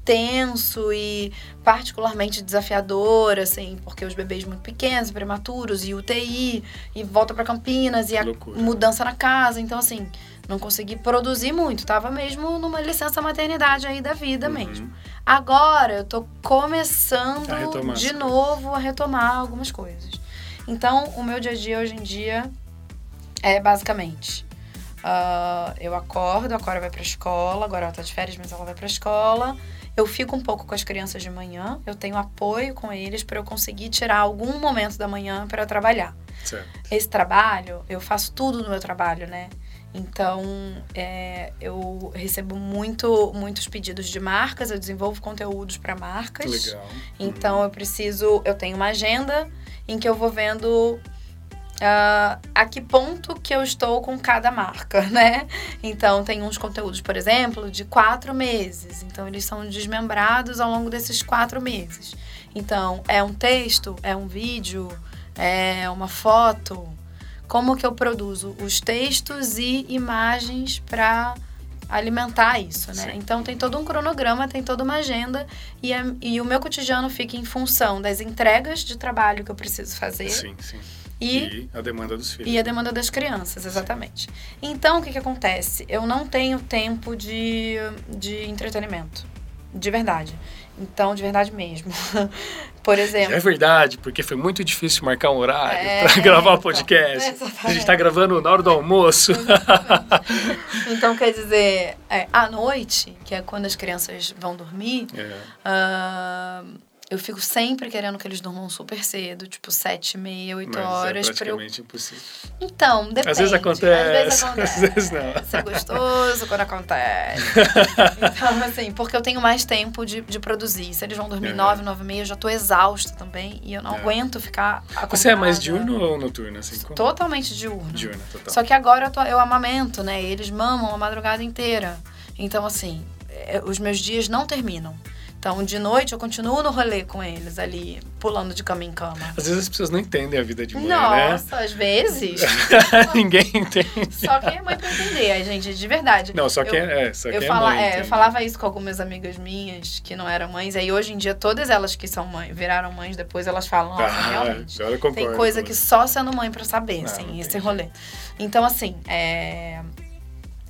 tenso e particularmente desafiador, assim, porque os bebês muito pequenos, prematuros, e UTI, e volta para Campinas, e a Loucura. mudança na casa. Então, assim, não consegui produzir muito. Tava mesmo numa licença maternidade aí da vida Uhum. mesmo. Agora, eu tô começando de novo a retomar algumas coisas. Então, o meu dia a dia hoje em dia é basicamente ah, eu acordo, a Cora vai pra escola, agora ela tá de férias, mas ela vai pra escola. Eu fico um pouco com as crianças de manhã, eu tenho apoio com eles para eu conseguir tirar algum momento da manhã para trabalhar. Certo. Esse trabalho, eu faço tudo no meu trabalho, né? Então, é, eu recebo muito, muitos pedidos de marcas, eu desenvolvo conteúdos para marcas. Legal. Então eu preciso, eu tenho uma agenda em que eu vou vendo ah, a que ponto que eu estou com cada marca, <laughs> né? Então tem uns conteúdos, por exemplo, de quatro meses. Então eles são desmembrados ao longo desses quatro meses. Então é um texto, é um vídeo, é uma foto. Como que eu produzo os textos e imagens para alimentar isso, né? Sim. Então tem todo um cronograma, tem toda uma agenda e, a- e o meu cotidiano fica em função das entregas de trabalho que eu preciso fazer Sim, sim. E, E a demanda dos filhos. e a demanda das crianças, exatamente. Então, o que, que acontece? Eu não tenho tempo de, de entretenimento. De verdade. Então, de verdade mesmo. <laughs> Por exemplo. É verdade, porque foi muito difícil marcar um horário É, pra gravar o então, podcast. A gente tá gravando na hora do almoço. <laughs> Então, quer dizer, é, à noite, que é quando as crianças vão dormir, É. ah, eu fico sempre querendo que eles durmam super cedo, tipo sete e meia, oito Mas horas. é pra eu praticamente impossível. Então, depende. Às vezes acontece, Às vezes <laughs> acontece. às vezes não. É gostoso quando acontece. Então, assim, porque eu tenho mais tempo de, de produzir. Se eles vão dormir nove, nove e meia, eu já tô exausta também. E eu não É. aguento ficar Você é mais acordada. diurno ou noturno? Assim, como? Totalmente diurno. Diurno, total. Só que agora eu, tô, eu amamento, né? Eles mamam a madrugada inteira. Então, assim, é, os meus dias não terminam. Então, de noite eu continuo no rolê com eles ali, pulando de cama em cama. Às vezes as pessoas não entendem a vida de mãe, né? Nossa, às vezes. <laughs> Ninguém entende. Só quem é mãe pra entender, a gente, de verdade. Não, só Eu- que é, é, só Eu, é fala, mãe, é, eu falava isso com algumas amigas minhas que não eram mães. Aí hoje em dia, todas elas que são mães, viraram mães depois, elas falam, nossa, Ah, realmente. concordo Tem coisa que só sendo mãe pra saber, Não, assim, não esse rolê. Então, assim, é...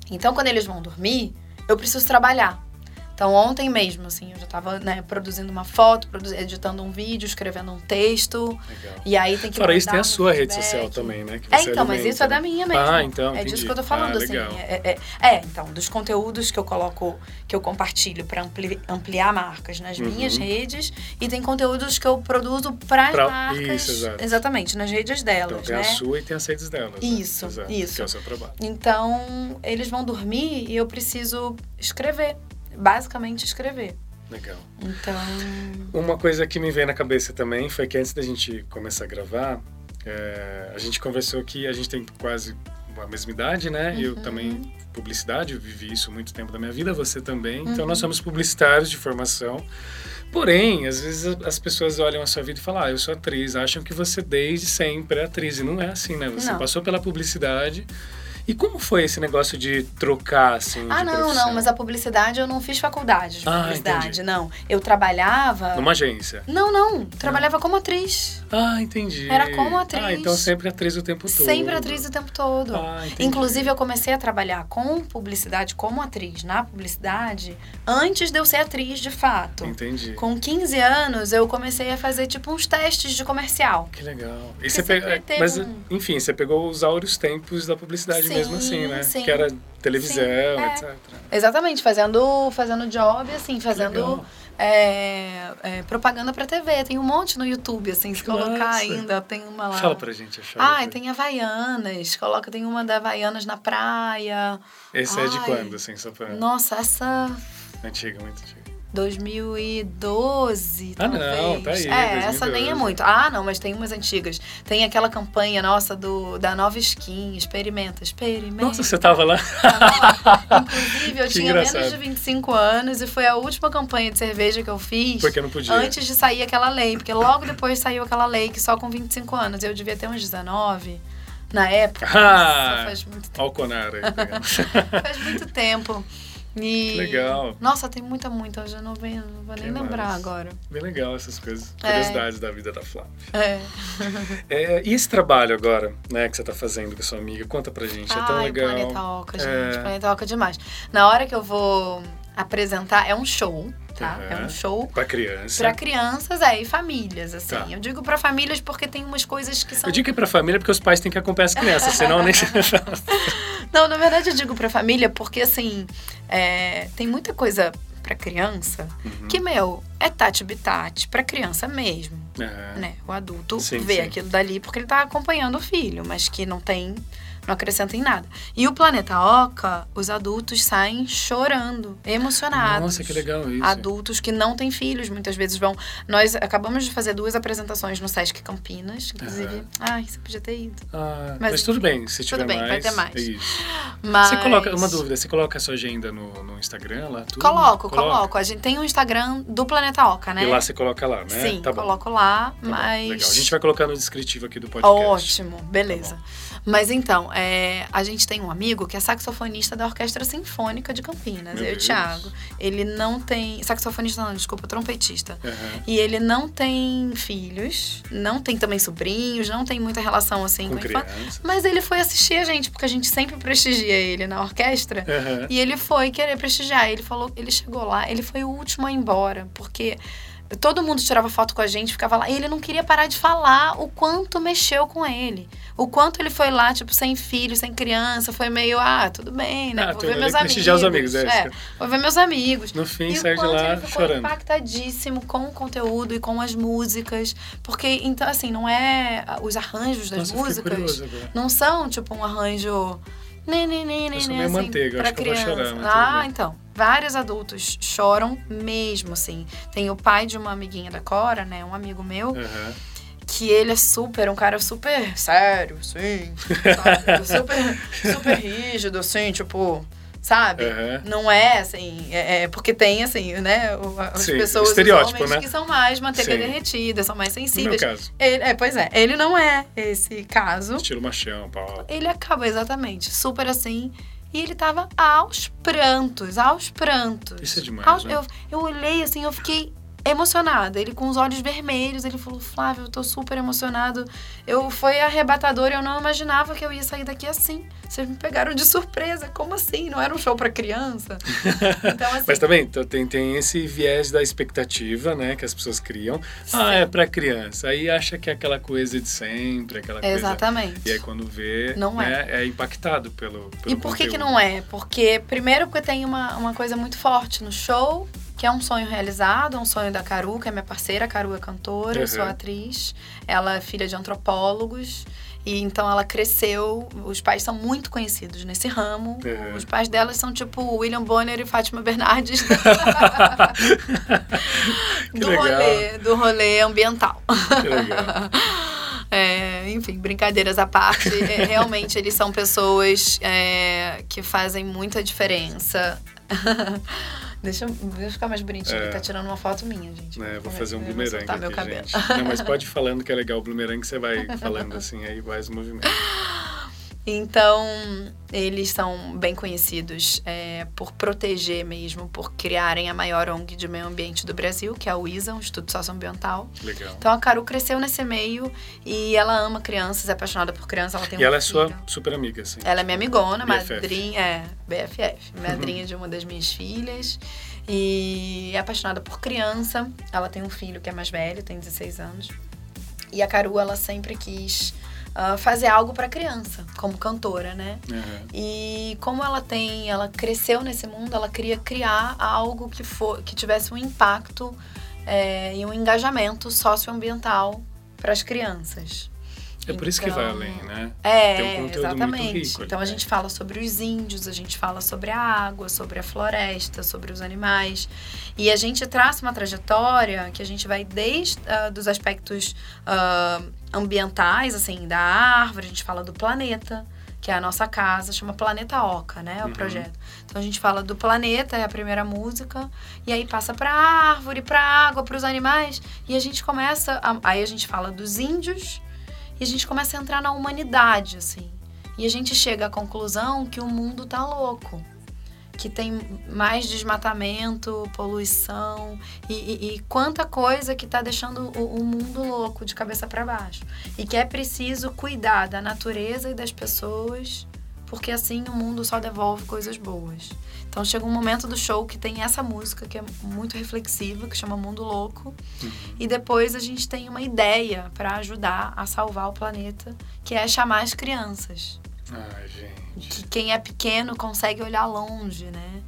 Então, quando eles vão dormir, eu preciso trabalhar. Então, ontem mesmo, assim, eu já tava, né, produzindo uma foto, produ- editando um vídeo, escrevendo um texto. Legal. E aí tem que Fora isso, tem a sua rede feedback. social também, né? Que É, então, mas alimenta, isso é né? da minha mesmo. Ah, então, É entendi. disso que eu tô falando, ah, assim. legal. É, é- é, então, dos conteúdos que eu coloco, que eu compartilho pra ampli- ampliar marcas nas Uhum. minhas redes, e tem conteúdos que eu produzo pras Pra- marcas. isso, exato. Exatamente, nas redes delas, Então tem né? a sua e tem as redes delas. né? Isso, Exato, isso. Que é o seu trabalho. Então, eles vão dormir e eu preciso escrever. Basicamente, escrever. Legal. Então. Uma coisa que me veio na cabeça também foi que antes da gente começar a gravar, é, a gente conversou que a gente tem quase a mesma idade, né? Eu Uhum. também, publicidade, eu vivi isso muito tempo da minha vida, você também. Então Uhum. nós somos publicitários de formação. Porém, às vezes as pessoas olham a sua vida e falam, ah, eu sou atriz, acham que você desde sempre é atriz. E não é assim, né? Você Não. passou pela publicidade. E como foi esse negócio de trocar, assim, Ah, não, profissão? não, mas a publicidade eu não fiz faculdade de Ah, publicidade, entendi. não. Eu trabalhava. Numa agência. Não, não. Trabalhava como atriz. Ah, entendi. Era como atriz. Ah, então sempre atriz o tempo todo. Sempre atriz o tempo todo. Ah, entendi. Inclusive, eu comecei a trabalhar com publicidade, como atriz, na publicidade, antes de eu ser atriz de fato. Entendi. Com 15 anos, eu comecei a fazer, tipo, uns testes de comercial. Que legal. E Porque você pegou, teve mas um- enfim, você pegou os áureos tempos da publicidade Sim, mesmo assim, né? sim. Que era televisão, é. etc. Exatamente, fazendo, fazendo job, assim, fazendo é, é, propaganda pra TV. Tem um monte no YouTube, assim, se colocar massa. ainda, tem uma lá. Fala pra gente achar. Ai, tem Havaianas. Coloca, tem uma da Havaianas na praia. Esse é de Ai. quando, assim, só pra... Nossa, essa Antiga, muito antiga. 2012, Ah, talvez. não, tá aí, É, essa nem é 2012. muito. Ah, não, mas tem umas antigas. Tem aquela campanha nossa do, da Nova Skin, experimenta, experimenta. Nossa, você tava lá? Tava lá. <laughs> Inclusive, eu Que tinha engraçado. menos de 25 anos e foi a última campanha de cerveja que eu fiz. Porque eu não podia. Antes de sair aquela lei, porque logo depois saiu aquela lei que só com 25 anos. Eu devia ter uns 19 na época. Ah! Faz muito tempo. Aí. pegando. <laughs> Faz muito tempo. E... Que legal. Nossa, tem muita, muita. Eu já não, venho, não vou nem Que lembrar mais? agora. Bem legal essas coisas. É. Curiosidades da vida da Flávia. É. É, e esse trabalho agora, né, que você tá fazendo com a sua amiga, conta pra gente. é tão Ai, legal. Planeta Oca, gente. É. Planeta Oca é demais. Na hora que eu vou apresentar, é um show, tá? É Uhum. um show Pra criança. Pra crianças, é, e famílias, assim. Tá. Eu digo pra famílias porque tem umas coisas que são. Eu digo que é pra família porque os pais têm que acompanhar as crianças, senão nem. <laughs> Não, na verdade eu digo pra família porque, assim, é, tem muita coisa pra criança Uhum. que, meu, é tati bitate pra criança mesmo, Aham. né? O adulto Sim, vê sim. aquilo dali porque ele tá acompanhando o filho, mas que não tem. Não acrescenta em nada. E o Planeta Oca, os adultos saem chorando, emocionados. Nossa, que legal isso. adultos que não têm filhos muitas vezes vão. Nós acabamos de fazer duas apresentações no Sesc Campinas, inclusive. Aham. Ai, você podia ter ido. Ah, mas, Mas, tudo bem, se tiver tudo bem, mais. vai ter mais. Isso. Mas... Você coloca, uma dúvida, você coloca a sua agenda no, no Instagram lá? Tudo? Coloco, Coloca? coloco. A gente tem um Instagram do Planeta Oca, né? E lá você coloca lá, né? Sim, tá bom. coloco lá, Tá bom, mas. Legal. A gente vai colocar no descritivo aqui do podcast. Ótimo, beleza. Tá Mas então, é, a gente tem um amigo que é saxofonista da Orquestra Sinfônica de Campinas, Meu eu e o. Thiago. Ele não tem. Saxofonista não, desculpa, trompetista. Aham. E ele não tem filhos, não tem também sobrinhos, não tem muita relação assim com, Com a infância. Mas ele foi assistir a gente, porque a gente sempre prestigia ele na orquestra. Aham. E ele foi querer prestigiar. Ele falou, ele chegou lá, ele foi o último a ir embora, porque todo mundo tirava foto com a gente, ficava lá. E ele não queria parar de falar o quanto mexeu com ele. O quanto ele foi lá, tipo, sem filho, sem criança, foi meio, ah, tudo bem, né? Ah, vou ver meus amigos. os amigos, é é, vou ver meus amigos. No fim, E saiu o de lá ele ficou chorando. impactadíssimo com o conteúdo e com as músicas. Porque, então, assim, não é. Os arranjos das Nossa, músicas não são, tipo, um arranjo. Né, né, né, né, Eu sou né, meio assim, manteiga, pra acho que eu vou criança. chorar, ah, então. Vários adultos choram mesmo, assim. Tem o pai de uma amiguinha da Cora, né? Um amigo meu Aham. Que ele é super, um cara super sério, assim, sabe? <laughs> super, super rígido, assim, tipo, sabe? Aham. Não é assim, é, é porque tem assim, né? As Sim, pessoas, estereótipo, homens né? que são mais manteiga Sim. derretida, são mais No meu sensíveis. caso, Ele, é, pois é, ele não é esse caso. estilo machão, pau. Ele acaba exatamente super assim. E ele tava aos prantos, aos prantos. Isso é demais, Aos- né? eu, eu olhei assim, eu fiquei emocionada. Ele com os olhos vermelhos, ele falou: Flávio, eu tô super emocionado. Eu foi arrebatador, eu não imaginava que eu ia sair daqui assim. Vocês me pegaram de surpresa. Como assim? Não era um show para criança? <laughs> Então, assim, Mas também tem, tem esse viés da expectativa, né, que as pessoas criam. Sim. Ah, é para criança. Aí acha que é aquela coisa de sempre, aquela coisa. Exatamente. E aí quando vê, não né, é. é impactado pelo, pelo E por que que não é? Porque primeiro porque tem uma, uma coisa muito forte no show que é um sonho realizado, um sonho da Caru, que é minha parceira. A Caru é cantora, uhum. eu sou atriz. Ela é filha de antropólogos. E então ela cresceu, os pais são muito conhecidos nesse ramo. Uhum. Os pais dela são tipo William Bonner e Fátima Bernardes. <laughs> <laughs> do legal. rolê, do rolê ambiental. Que legal. <laughs> É, enfim, brincadeiras à parte, é, realmente eles são pessoas é, que fazem muita diferença. Deixa, deixa eu ficar mais bonitinho. É. Ele tá tirando uma foto minha, gente. É, vou fazer um boomerang aqui, meu cabelo. gente. Não, mas pode ir <laughs> falando que é legal o boomerang, você vai falando assim, aí vai os movimentos. <laughs> Então, eles são bem conhecidos é, por proteger mesmo, por criarem a maior ONG de meio ambiente do Brasil, que é o ISA, o Instituto Socioambiental. Legal. Então, a Caru cresceu nesse meio e ela ama crianças, é apaixonada por crianças, ela tem E ela é sua super amiga, sim. Ela é minha amigona, BFF. madrinha, é, BFF, madrinha de uma das minhas filhas. E é apaixonada por criança. Ela tem um filho que é mais velho, tem 16 anos. E a Caru, ela sempre quis uh, fazer algo para criança, como cantora, né? Uhum. E como ela tem, ela cresceu nesse mundo, ela queria criar algo que for, que tivesse um impacto é, e um engajamento socioambiental para as crianças. É por isso que vai além, né? É, um exatamente. Rico, então a gente fala sobre os índios, a gente fala sobre a água, sobre a floresta, sobre os animais. E a gente traça uma trajetória que a gente vai desde uh, dos aspectos uh, ambientais, assim, da árvore, a gente fala do planeta, que é a nossa casa, chama Planeta Oca, né? O uhum. projeto. Então a gente fala do planeta, é a primeira música, e aí passa para árvore, para água, para os animais, e a gente começa, a, aí a gente fala dos índios e a gente começa a entrar na humanidade, assim. E a gente chega à conclusão que o mundo tá louco. Que tem mais desmatamento, poluição e, e, e quanta coisa que está deixando o, o, mundo louco de cabeça para baixo. E que é preciso cuidar da natureza e das pessoas, porque assim o mundo só devolve coisas boas. Então chega um momento do show que tem essa música que é muito reflexiva, que chama Mundo Louco. Uhum. E depois a gente tem uma ideia para ajudar a salvar o planeta, que é chamar as crianças. Ai, gente. Que quem é pequeno consegue olhar longe, né?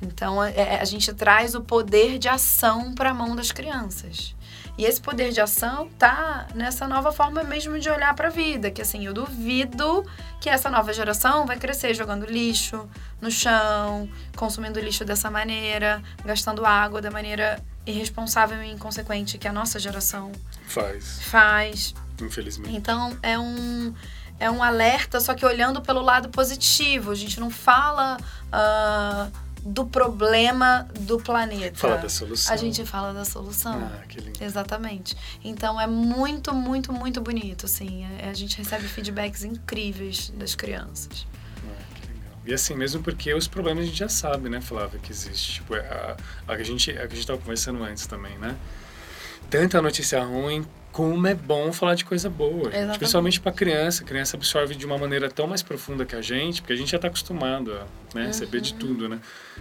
Então é, é a gente traz o poder de ação para a mão das crianças. E esse poder de ação tá nessa nova forma mesmo de olhar para a vida, que assim, eu duvido que essa nova geração vai crescer jogando lixo no chão, consumindo lixo dessa maneira, gastando água da maneira irresponsável e inconsequente que a nossa geração faz. Faz. Infelizmente. Então, é um é um alerta, só que olhando pelo lado positivo. A gente não fala uh, do problema do planeta. Fala da solução. A gente fala da solução. Ah, que lindo. Exatamente. Então é muito, muito, muito bonito, assim. É, a gente recebe feedbacks incríveis das crianças. Ah. E assim, mesmo porque os problemas a gente já sabe, né, Flávia, que existe. Tipo, é a, a, a gente, a que a gente estava conversando antes também, né? Tanta notícia ruim, como é bom falar de coisa boa, gente. principalmente para criança. A criança absorve de uma maneira tão mais profunda que a gente, porque a gente já está acostumado a né, receber de uhum. tudo, né?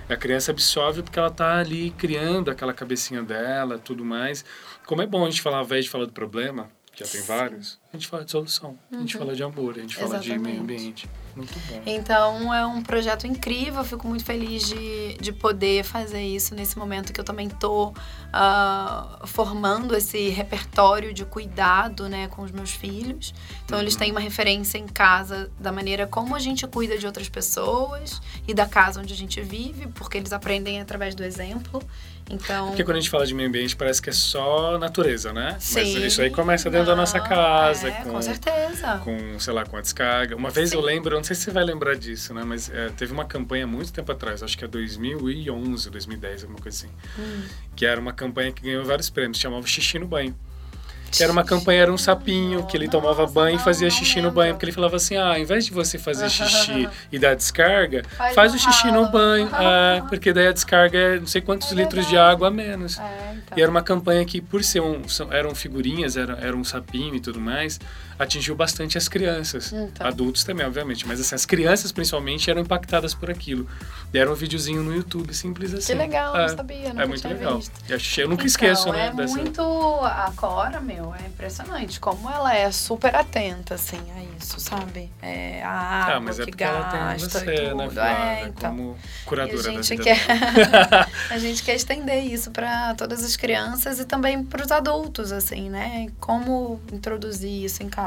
A criança absorve porque ela está ali criando aquela cabecinha dela, tudo mais. Como é bom a gente falar, ao invés de falar do problema, que já tem vários, a gente fala de solução, uhum. a gente uhum. fala de amor, a gente Exatamente. fala de meio ambiente. Muito bom. Então é um projeto incrível, eu fico muito feliz de, de poder fazer isso nesse momento que eu também tô uh, formando esse repertório de cuidado né, com os meus filhos. Então uhum. eles têm uma referência em casa da maneira como a gente cuida de outras pessoas e da casa onde a gente vive, porque eles aprendem através do exemplo. Então... Porque quando a gente fala de meio ambiente parece que é só natureza, né? Sim. Mas isso aí começa dentro Não, da nossa casa. É, com, com certeza. Com, sei lá, com a descarga. Uma vez Sim. eu lembro, não sei se você vai lembrar disso, né? Mas é, teve uma campanha muito tempo atrás, acho que é 2011, 2010, alguma coisa assim. Hum. Que era uma campanha que ganhou vários prêmios, chamava Xixi no Banho. Que era uma campanha, era um sapinho, que ele tomava banho e fazia xixi no banho, porque ele falava assim, ah, ao invés de você fazer xixi <laughs> e dar descarga, faz, o xixi no banho, ah, <laughs> porque daí a descarga é não sei quantos é litros de água a menos. É, então. E era uma campanha que, por ser um, eram figurinhas, era, era um sapinho e tudo mais, atingiu bastante as crianças. Então. Adultos também, obviamente, mas assim, as crianças principalmente eram impactadas por aquilo. Deram um videozinho no YouTube, simples assim. Que legal, é, não sabia, não É muito legal. Visto. Eu nunca então, esqueço, né? É dessa... muito. A Cora, meu, é impressionante como ela é super atenta, assim, a isso, sabe? É, a água ah, mas é que gasta ela tem você, e né, tudo. Né, é, então. Como curadora e a gente quer <laughs> A gente quer estender isso para todas as crianças e também para os adultos, assim, né? Como introduzir isso em casa.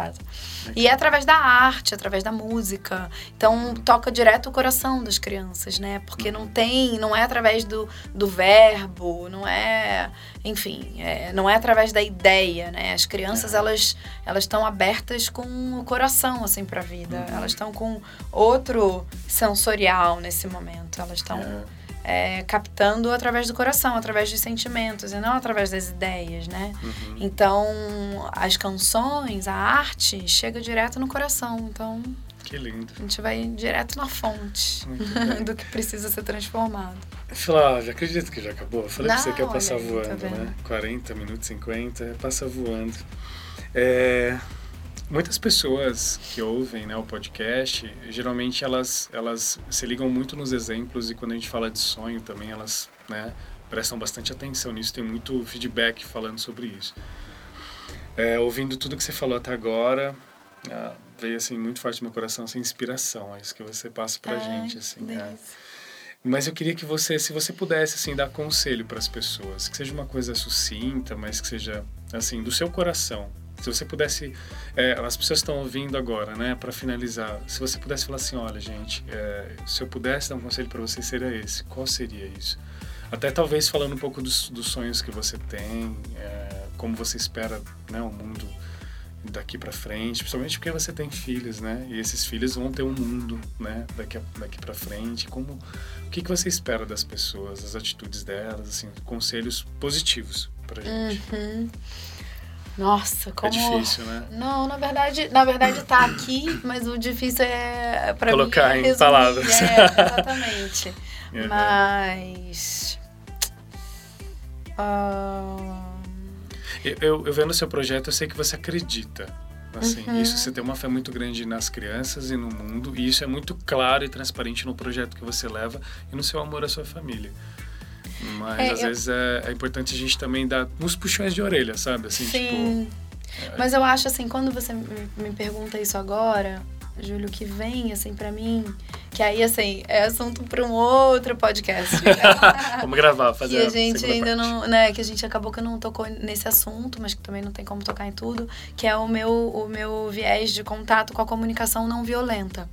E é através da arte, através da música. Então, toca direto o coração das crianças, né? Porque não tem, não é através do, do verbo, não é, enfim, é, não é através da ideia, né? As crianças, é. elas elas estão abertas com o coração, assim, para a vida. Uhum. Elas estão com outro sensorial nesse momento. Elas estão... É é, captando através do coração, através dos sentimentos e não através das ideias, né? Uhum. Então, as canções, a arte chega direto no coração. Então, que lindo. A gente vai direto na fonte <laughs> do que precisa ser transformado. Flávia, acredito que já acabou. Eu falei não, pra você que ia passar voando, tá né? 40 minutos, 50, passa voando. É, Muitas pessoas que ouvem né, o podcast, geralmente elas, elas se ligam muito nos exemplos e quando a gente fala de sonho também, elas né, prestam bastante atenção nisso, tem muito feedback falando sobre isso. É, ouvindo tudo que você falou até agora, ah, veio assim muito forte no meu coração essa inspiração, é isso que você passa pra Ai, gente. Assim, é. Mas eu queria que você, se você pudesse assim dar conselho para as pessoas, que seja uma coisa sucinta, mas que seja assim do seu coração, se você pudesse, é, as pessoas estão ouvindo agora, né? Para finalizar, se você pudesse falar assim, olha, gente, é, se eu pudesse dar um conselho para vocês seria esse. Qual seria isso? Até talvez falando um pouco dos, dos sonhos que você tem, é, como você espera, né, o mundo daqui para frente, principalmente porque você tem filhos, né? E esses filhos vão ter um mundo, né? Daqui daqui para frente. Como o que que você espera das pessoas, as atitudes delas, assim, conselhos positivos para gente. Uhum. Nossa, como... É difícil, né? Não, na verdade, na verdade tá aqui, mas o difícil é para Colocar mim, em resumir. palavras. É, exatamente. <laughs> uhum. Mas... Uh... Eu, eu vendo o seu projeto, eu sei que você acredita. Assim, uhum. Isso você tem uma fé muito grande nas crianças e no mundo, e isso é muito claro e transparente no projeto que você leva e no seu amor à sua família. Mas é, às eu... vezes é, é, importante a gente também dar uns puxões de orelha, sabe? Assim, Sim. Tipo, é... Mas eu acho assim, quando você me pergunta isso agora, Júlio, que vem assim para mim, que aí assim, é assunto para um outro podcast. <laughs> Vamos gravar, fazer. Que a gente ainda parte. não, né, que a gente acabou que não tocou nesse assunto, mas que também não tem como tocar em tudo, que é o meu o meu viés de contato com a comunicação não violenta.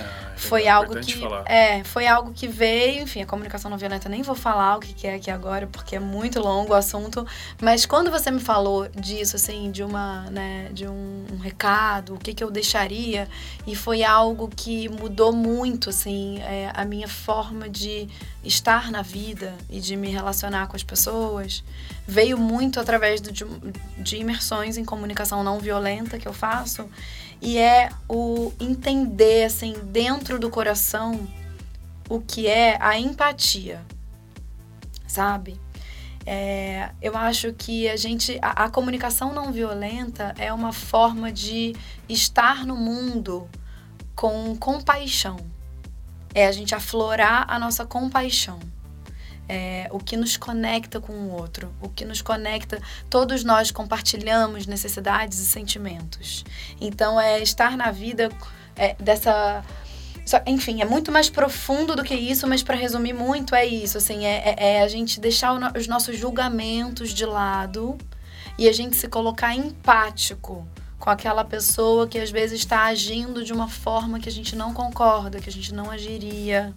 Ah, é foi algo que falar. é foi algo que veio enfim a comunicação não violenta nem vou falar o que é aqui agora porque é muito longo o assunto mas quando você me falou disso assim de uma né de um, um recado o que que eu deixaria e foi algo que mudou muito assim é, a minha forma de estar na vida e de me relacionar com as pessoas veio muito através do, de, de imersões em comunicação não violenta que eu faço e é o entender, assim, dentro do coração, o que é a empatia, sabe? É, eu acho que a gente. A, a, comunicação não violenta é uma forma de estar no mundo com compaixão. É a gente aflorar a nossa compaixão é, o que nos conecta com o outro, o que nos conecta. Todos nós compartilhamos necessidades e sentimentos. Então, é estar na vida é, dessa. Enfim, é muito mais profundo do que isso, mas para resumir muito, é isso. Assim, é, é, é a gente deixar os nossos julgamentos de lado e a gente se colocar empático com aquela pessoa que às vezes está agindo de uma forma que a gente não concorda, que a gente não agiria.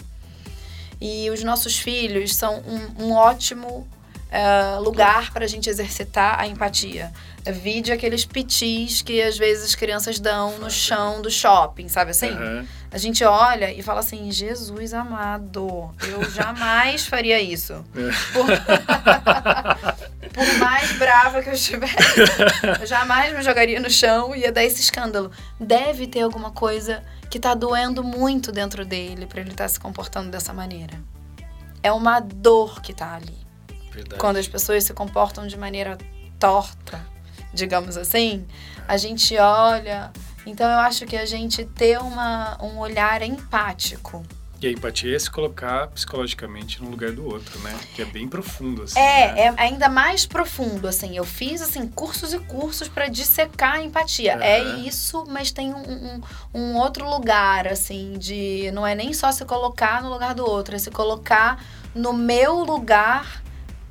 E os nossos filhos são um, um ótimo uh, lugar para a gente exercitar a empatia. Vide aqueles pitis que às vezes as crianças dão no chão do shopping, sabe assim? Aham. A gente olha e fala assim: Jesus amado, eu jamais faria isso. É. Por... <laughs> Por mais brava que eu estivesse, eu jamais me jogaria no chão e ia dar esse escândalo. Deve ter alguma coisa que tá doendo muito dentro dele para ele estar se comportando dessa maneira. É uma dor que tá ali. Verdade. Quando as pessoas se comportam de maneira torta, digamos assim, a gente olha. Então eu acho que a gente ter uma, um olhar empático. E a empatia é se colocar psicologicamente no lugar do outro, né? Que é bem profundo, assim. É, né? é ainda mais profundo, assim. Eu fiz, assim, cursos e cursos para dissecar a empatia. Aham. É isso, mas tem um, um, um outro lugar, assim, de... Não é nem só se colocar no lugar do outro, é se colocar no meu lugar,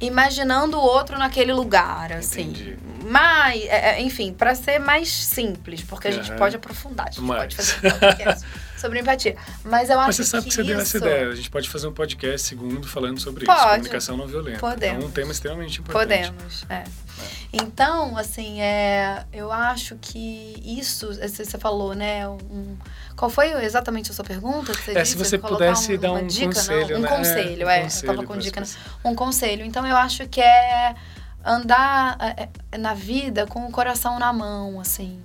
imaginando o outro naquele lugar, assim. Entendi. Mas, é, é, enfim, para ser mais simples, porque a gente pode aprofundar, a gente Mais. pode fazer um podcast <laughs> sobre empatia. Mas eu acho Mas você sabe que, você deu essa isso- ideia. A gente pode fazer um podcast segundo falando sobre isso. Pode. Comunicação não violenta. Podemos. É um tema extremamente importante. Podemos, é. Então, assim, é, eu acho que isso, você você falou, né? Um, qual foi exatamente a sua pergunta? Que você É, disse? se você pudesse dar uma um dica, conselho, não? Um né? conselho, um é. conselho eu tava com dica, né? Um conselho. Então, eu acho que é andar é, é, na vida com o coração na mão, assim.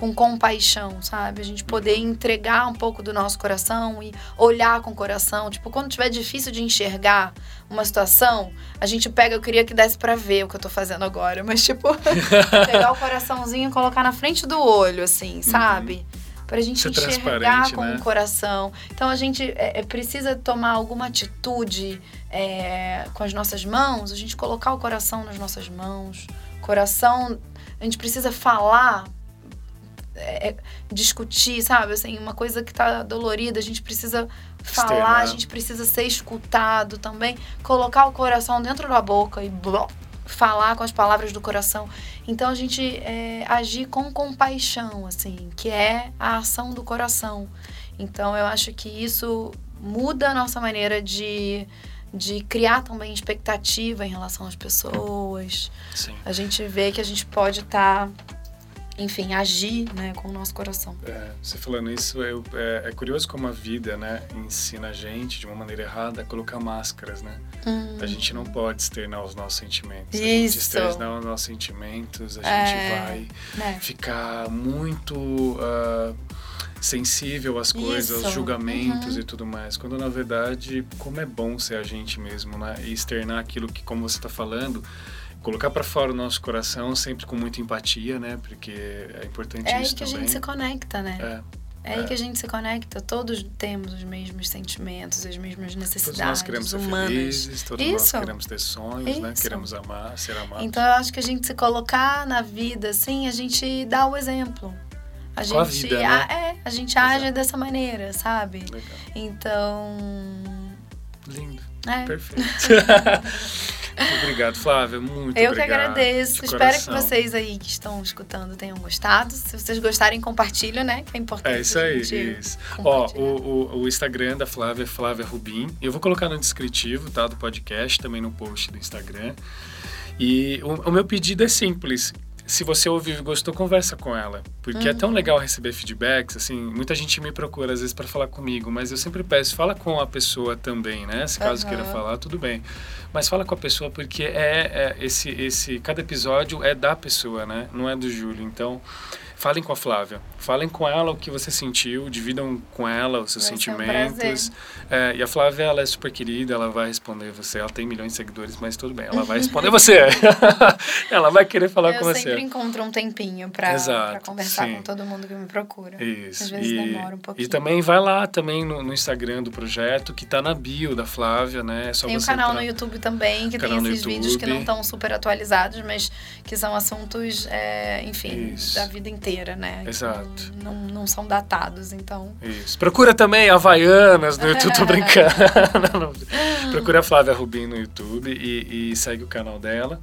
Com compaixão, sabe? A gente poder entregar um pouco do nosso coração e olhar com o coração. Tipo, quando tiver difícil de enxergar uma situação, a gente pega, eu queria que desse pra ver o que eu tô fazendo agora, mas tipo, <laughs> pegar o coraçãozinho e colocar na frente do olho, assim, sabe? Pra gente Uhum. Ser enxergar com né? o coração. Então a gente é, é, precisa tomar alguma atitude é, com as nossas mãos, a gente colocar o coração nas nossas mãos. Coração, a gente precisa falar, é, discutir, sabe? Assim, uma coisa que tá dolorida, a gente precisa falar, a gente precisa ser escutado também. Colocar o coração dentro da boca e bló, falar com as palavras do coração. Então a gente é, agir com compaixão, assim, que é a ação do coração. Então eu acho que isso muda a nossa maneira de, de criar também expectativa em relação às pessoas. Sim. A gente vê que a gente pode estar, enfim, agir né, com o nosso coração. É, você falando isso, eu- é, é curioso como a vida, né, ensina a gente, de uma maneira errada, a colocar máscaras, né? A gente não pode externar os nossos sentimentos. A gente Isso. externar os nossos sentimentos, a É. gente vai Né? ficar muito ah, sensível às coisas, Isso. aos julgamentos Uhum. e tudo mais. Quando na verdade, como é bom ser a gente mesmo, né? E externar aquilo que, como você está falando, colocar para fora o nosso coração sempre com muita empatia, né? Porque é importante É aí isso que a também. gente se conecta, né? É. É aí É. que a gente se conecta. Todos temos os mesmos sentimentos, as mesmas Todos necessidades nós queremos ser humanas. felizes, todos Isso. nós queremos ter sonhos, né? Isso. Queremos amar, ser amados. Então eu acho que a gente se colocar na vida, assim, a gente dá o exemplo. A Com a gente, vida, né? a- é, a gente age dessa maneira, sabe? Legal. Então, Lindo. é. Perfeito. <laughs> obrigado, Flávia. Muito Eu que obrigado. agradeço. de Espero que vocês aí que estão escutando tenham gostado. Se vocês gostarem, compartilha, né? Que é importante. É isso aí, isso. Ó, o, o, o Instagram da Flávia é Flávia Rubim. Eu vou colocar no descritivo, tá? Do podcast, também no post do Instagram. E o, o meu pedido é simples. Se você ouviu e gostou, conversa com ela. Porque é Uhum. tão legal receber feedbacks, assim, muita gente me procura às vezes para falar comigo, mas eu sempre peço, fala com a pessoa também, né? Se caso Aham. queira falar, tudo bem. Mas fala com a pessoa porque é, é esse, esse, cada episódio é da pessoa, né? Não é do Júlio. Então, falem com a Flávia. Falem com ela o que você sentiu, dividam com ela os seus Vai ser um sentimentos. É, e a Flávia, ela é super querida, ela vai responder você. Ela tem milhões de seguidores, mas tudo bem, ela vai responder você. <laughs> ela vai querer falar eu com sempre você. encontro um tempinho pra conversar sim. com todo mundo que me procura. Isso. Às vezes e, demora um pouquinho. e também vai lá também no, no Instagram do projeto, que tá na bio da Flávia, né? É só Tem um canal entrar. no YouTube também, que tem esses vídeos que não estão super atualizados, mas que são assuntos, é, enfim, Isso. da vida inteira, né? Que Exato. Não, não, não são datados, então. Isso. Procura também Havaianas no YouTube, tô brincando. <laughs> Procura a Flávia Rubim no YouTube e, e segue o canal dela.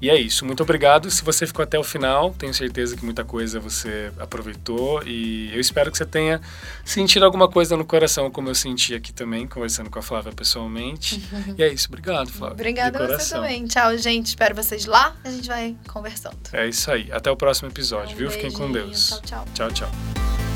E é isso. Muito obrigado. Se você ficou até o final, tenho certeza que muita coisa você aproveitou e eu espero que você tenha sentido alguma coisa no coração, como eu senti aqui também, conversando com a Flávia pessoalmente. <laughs> e é isso. Obrigado, Flávia. Obrigada a você também. Tchau, gente. Espero vocês lá. A gente vai conversando. É isso aí. Até o próximo episódio, um viu? Fiquem com Deus. Tchau, tchau. Tchau, tchau.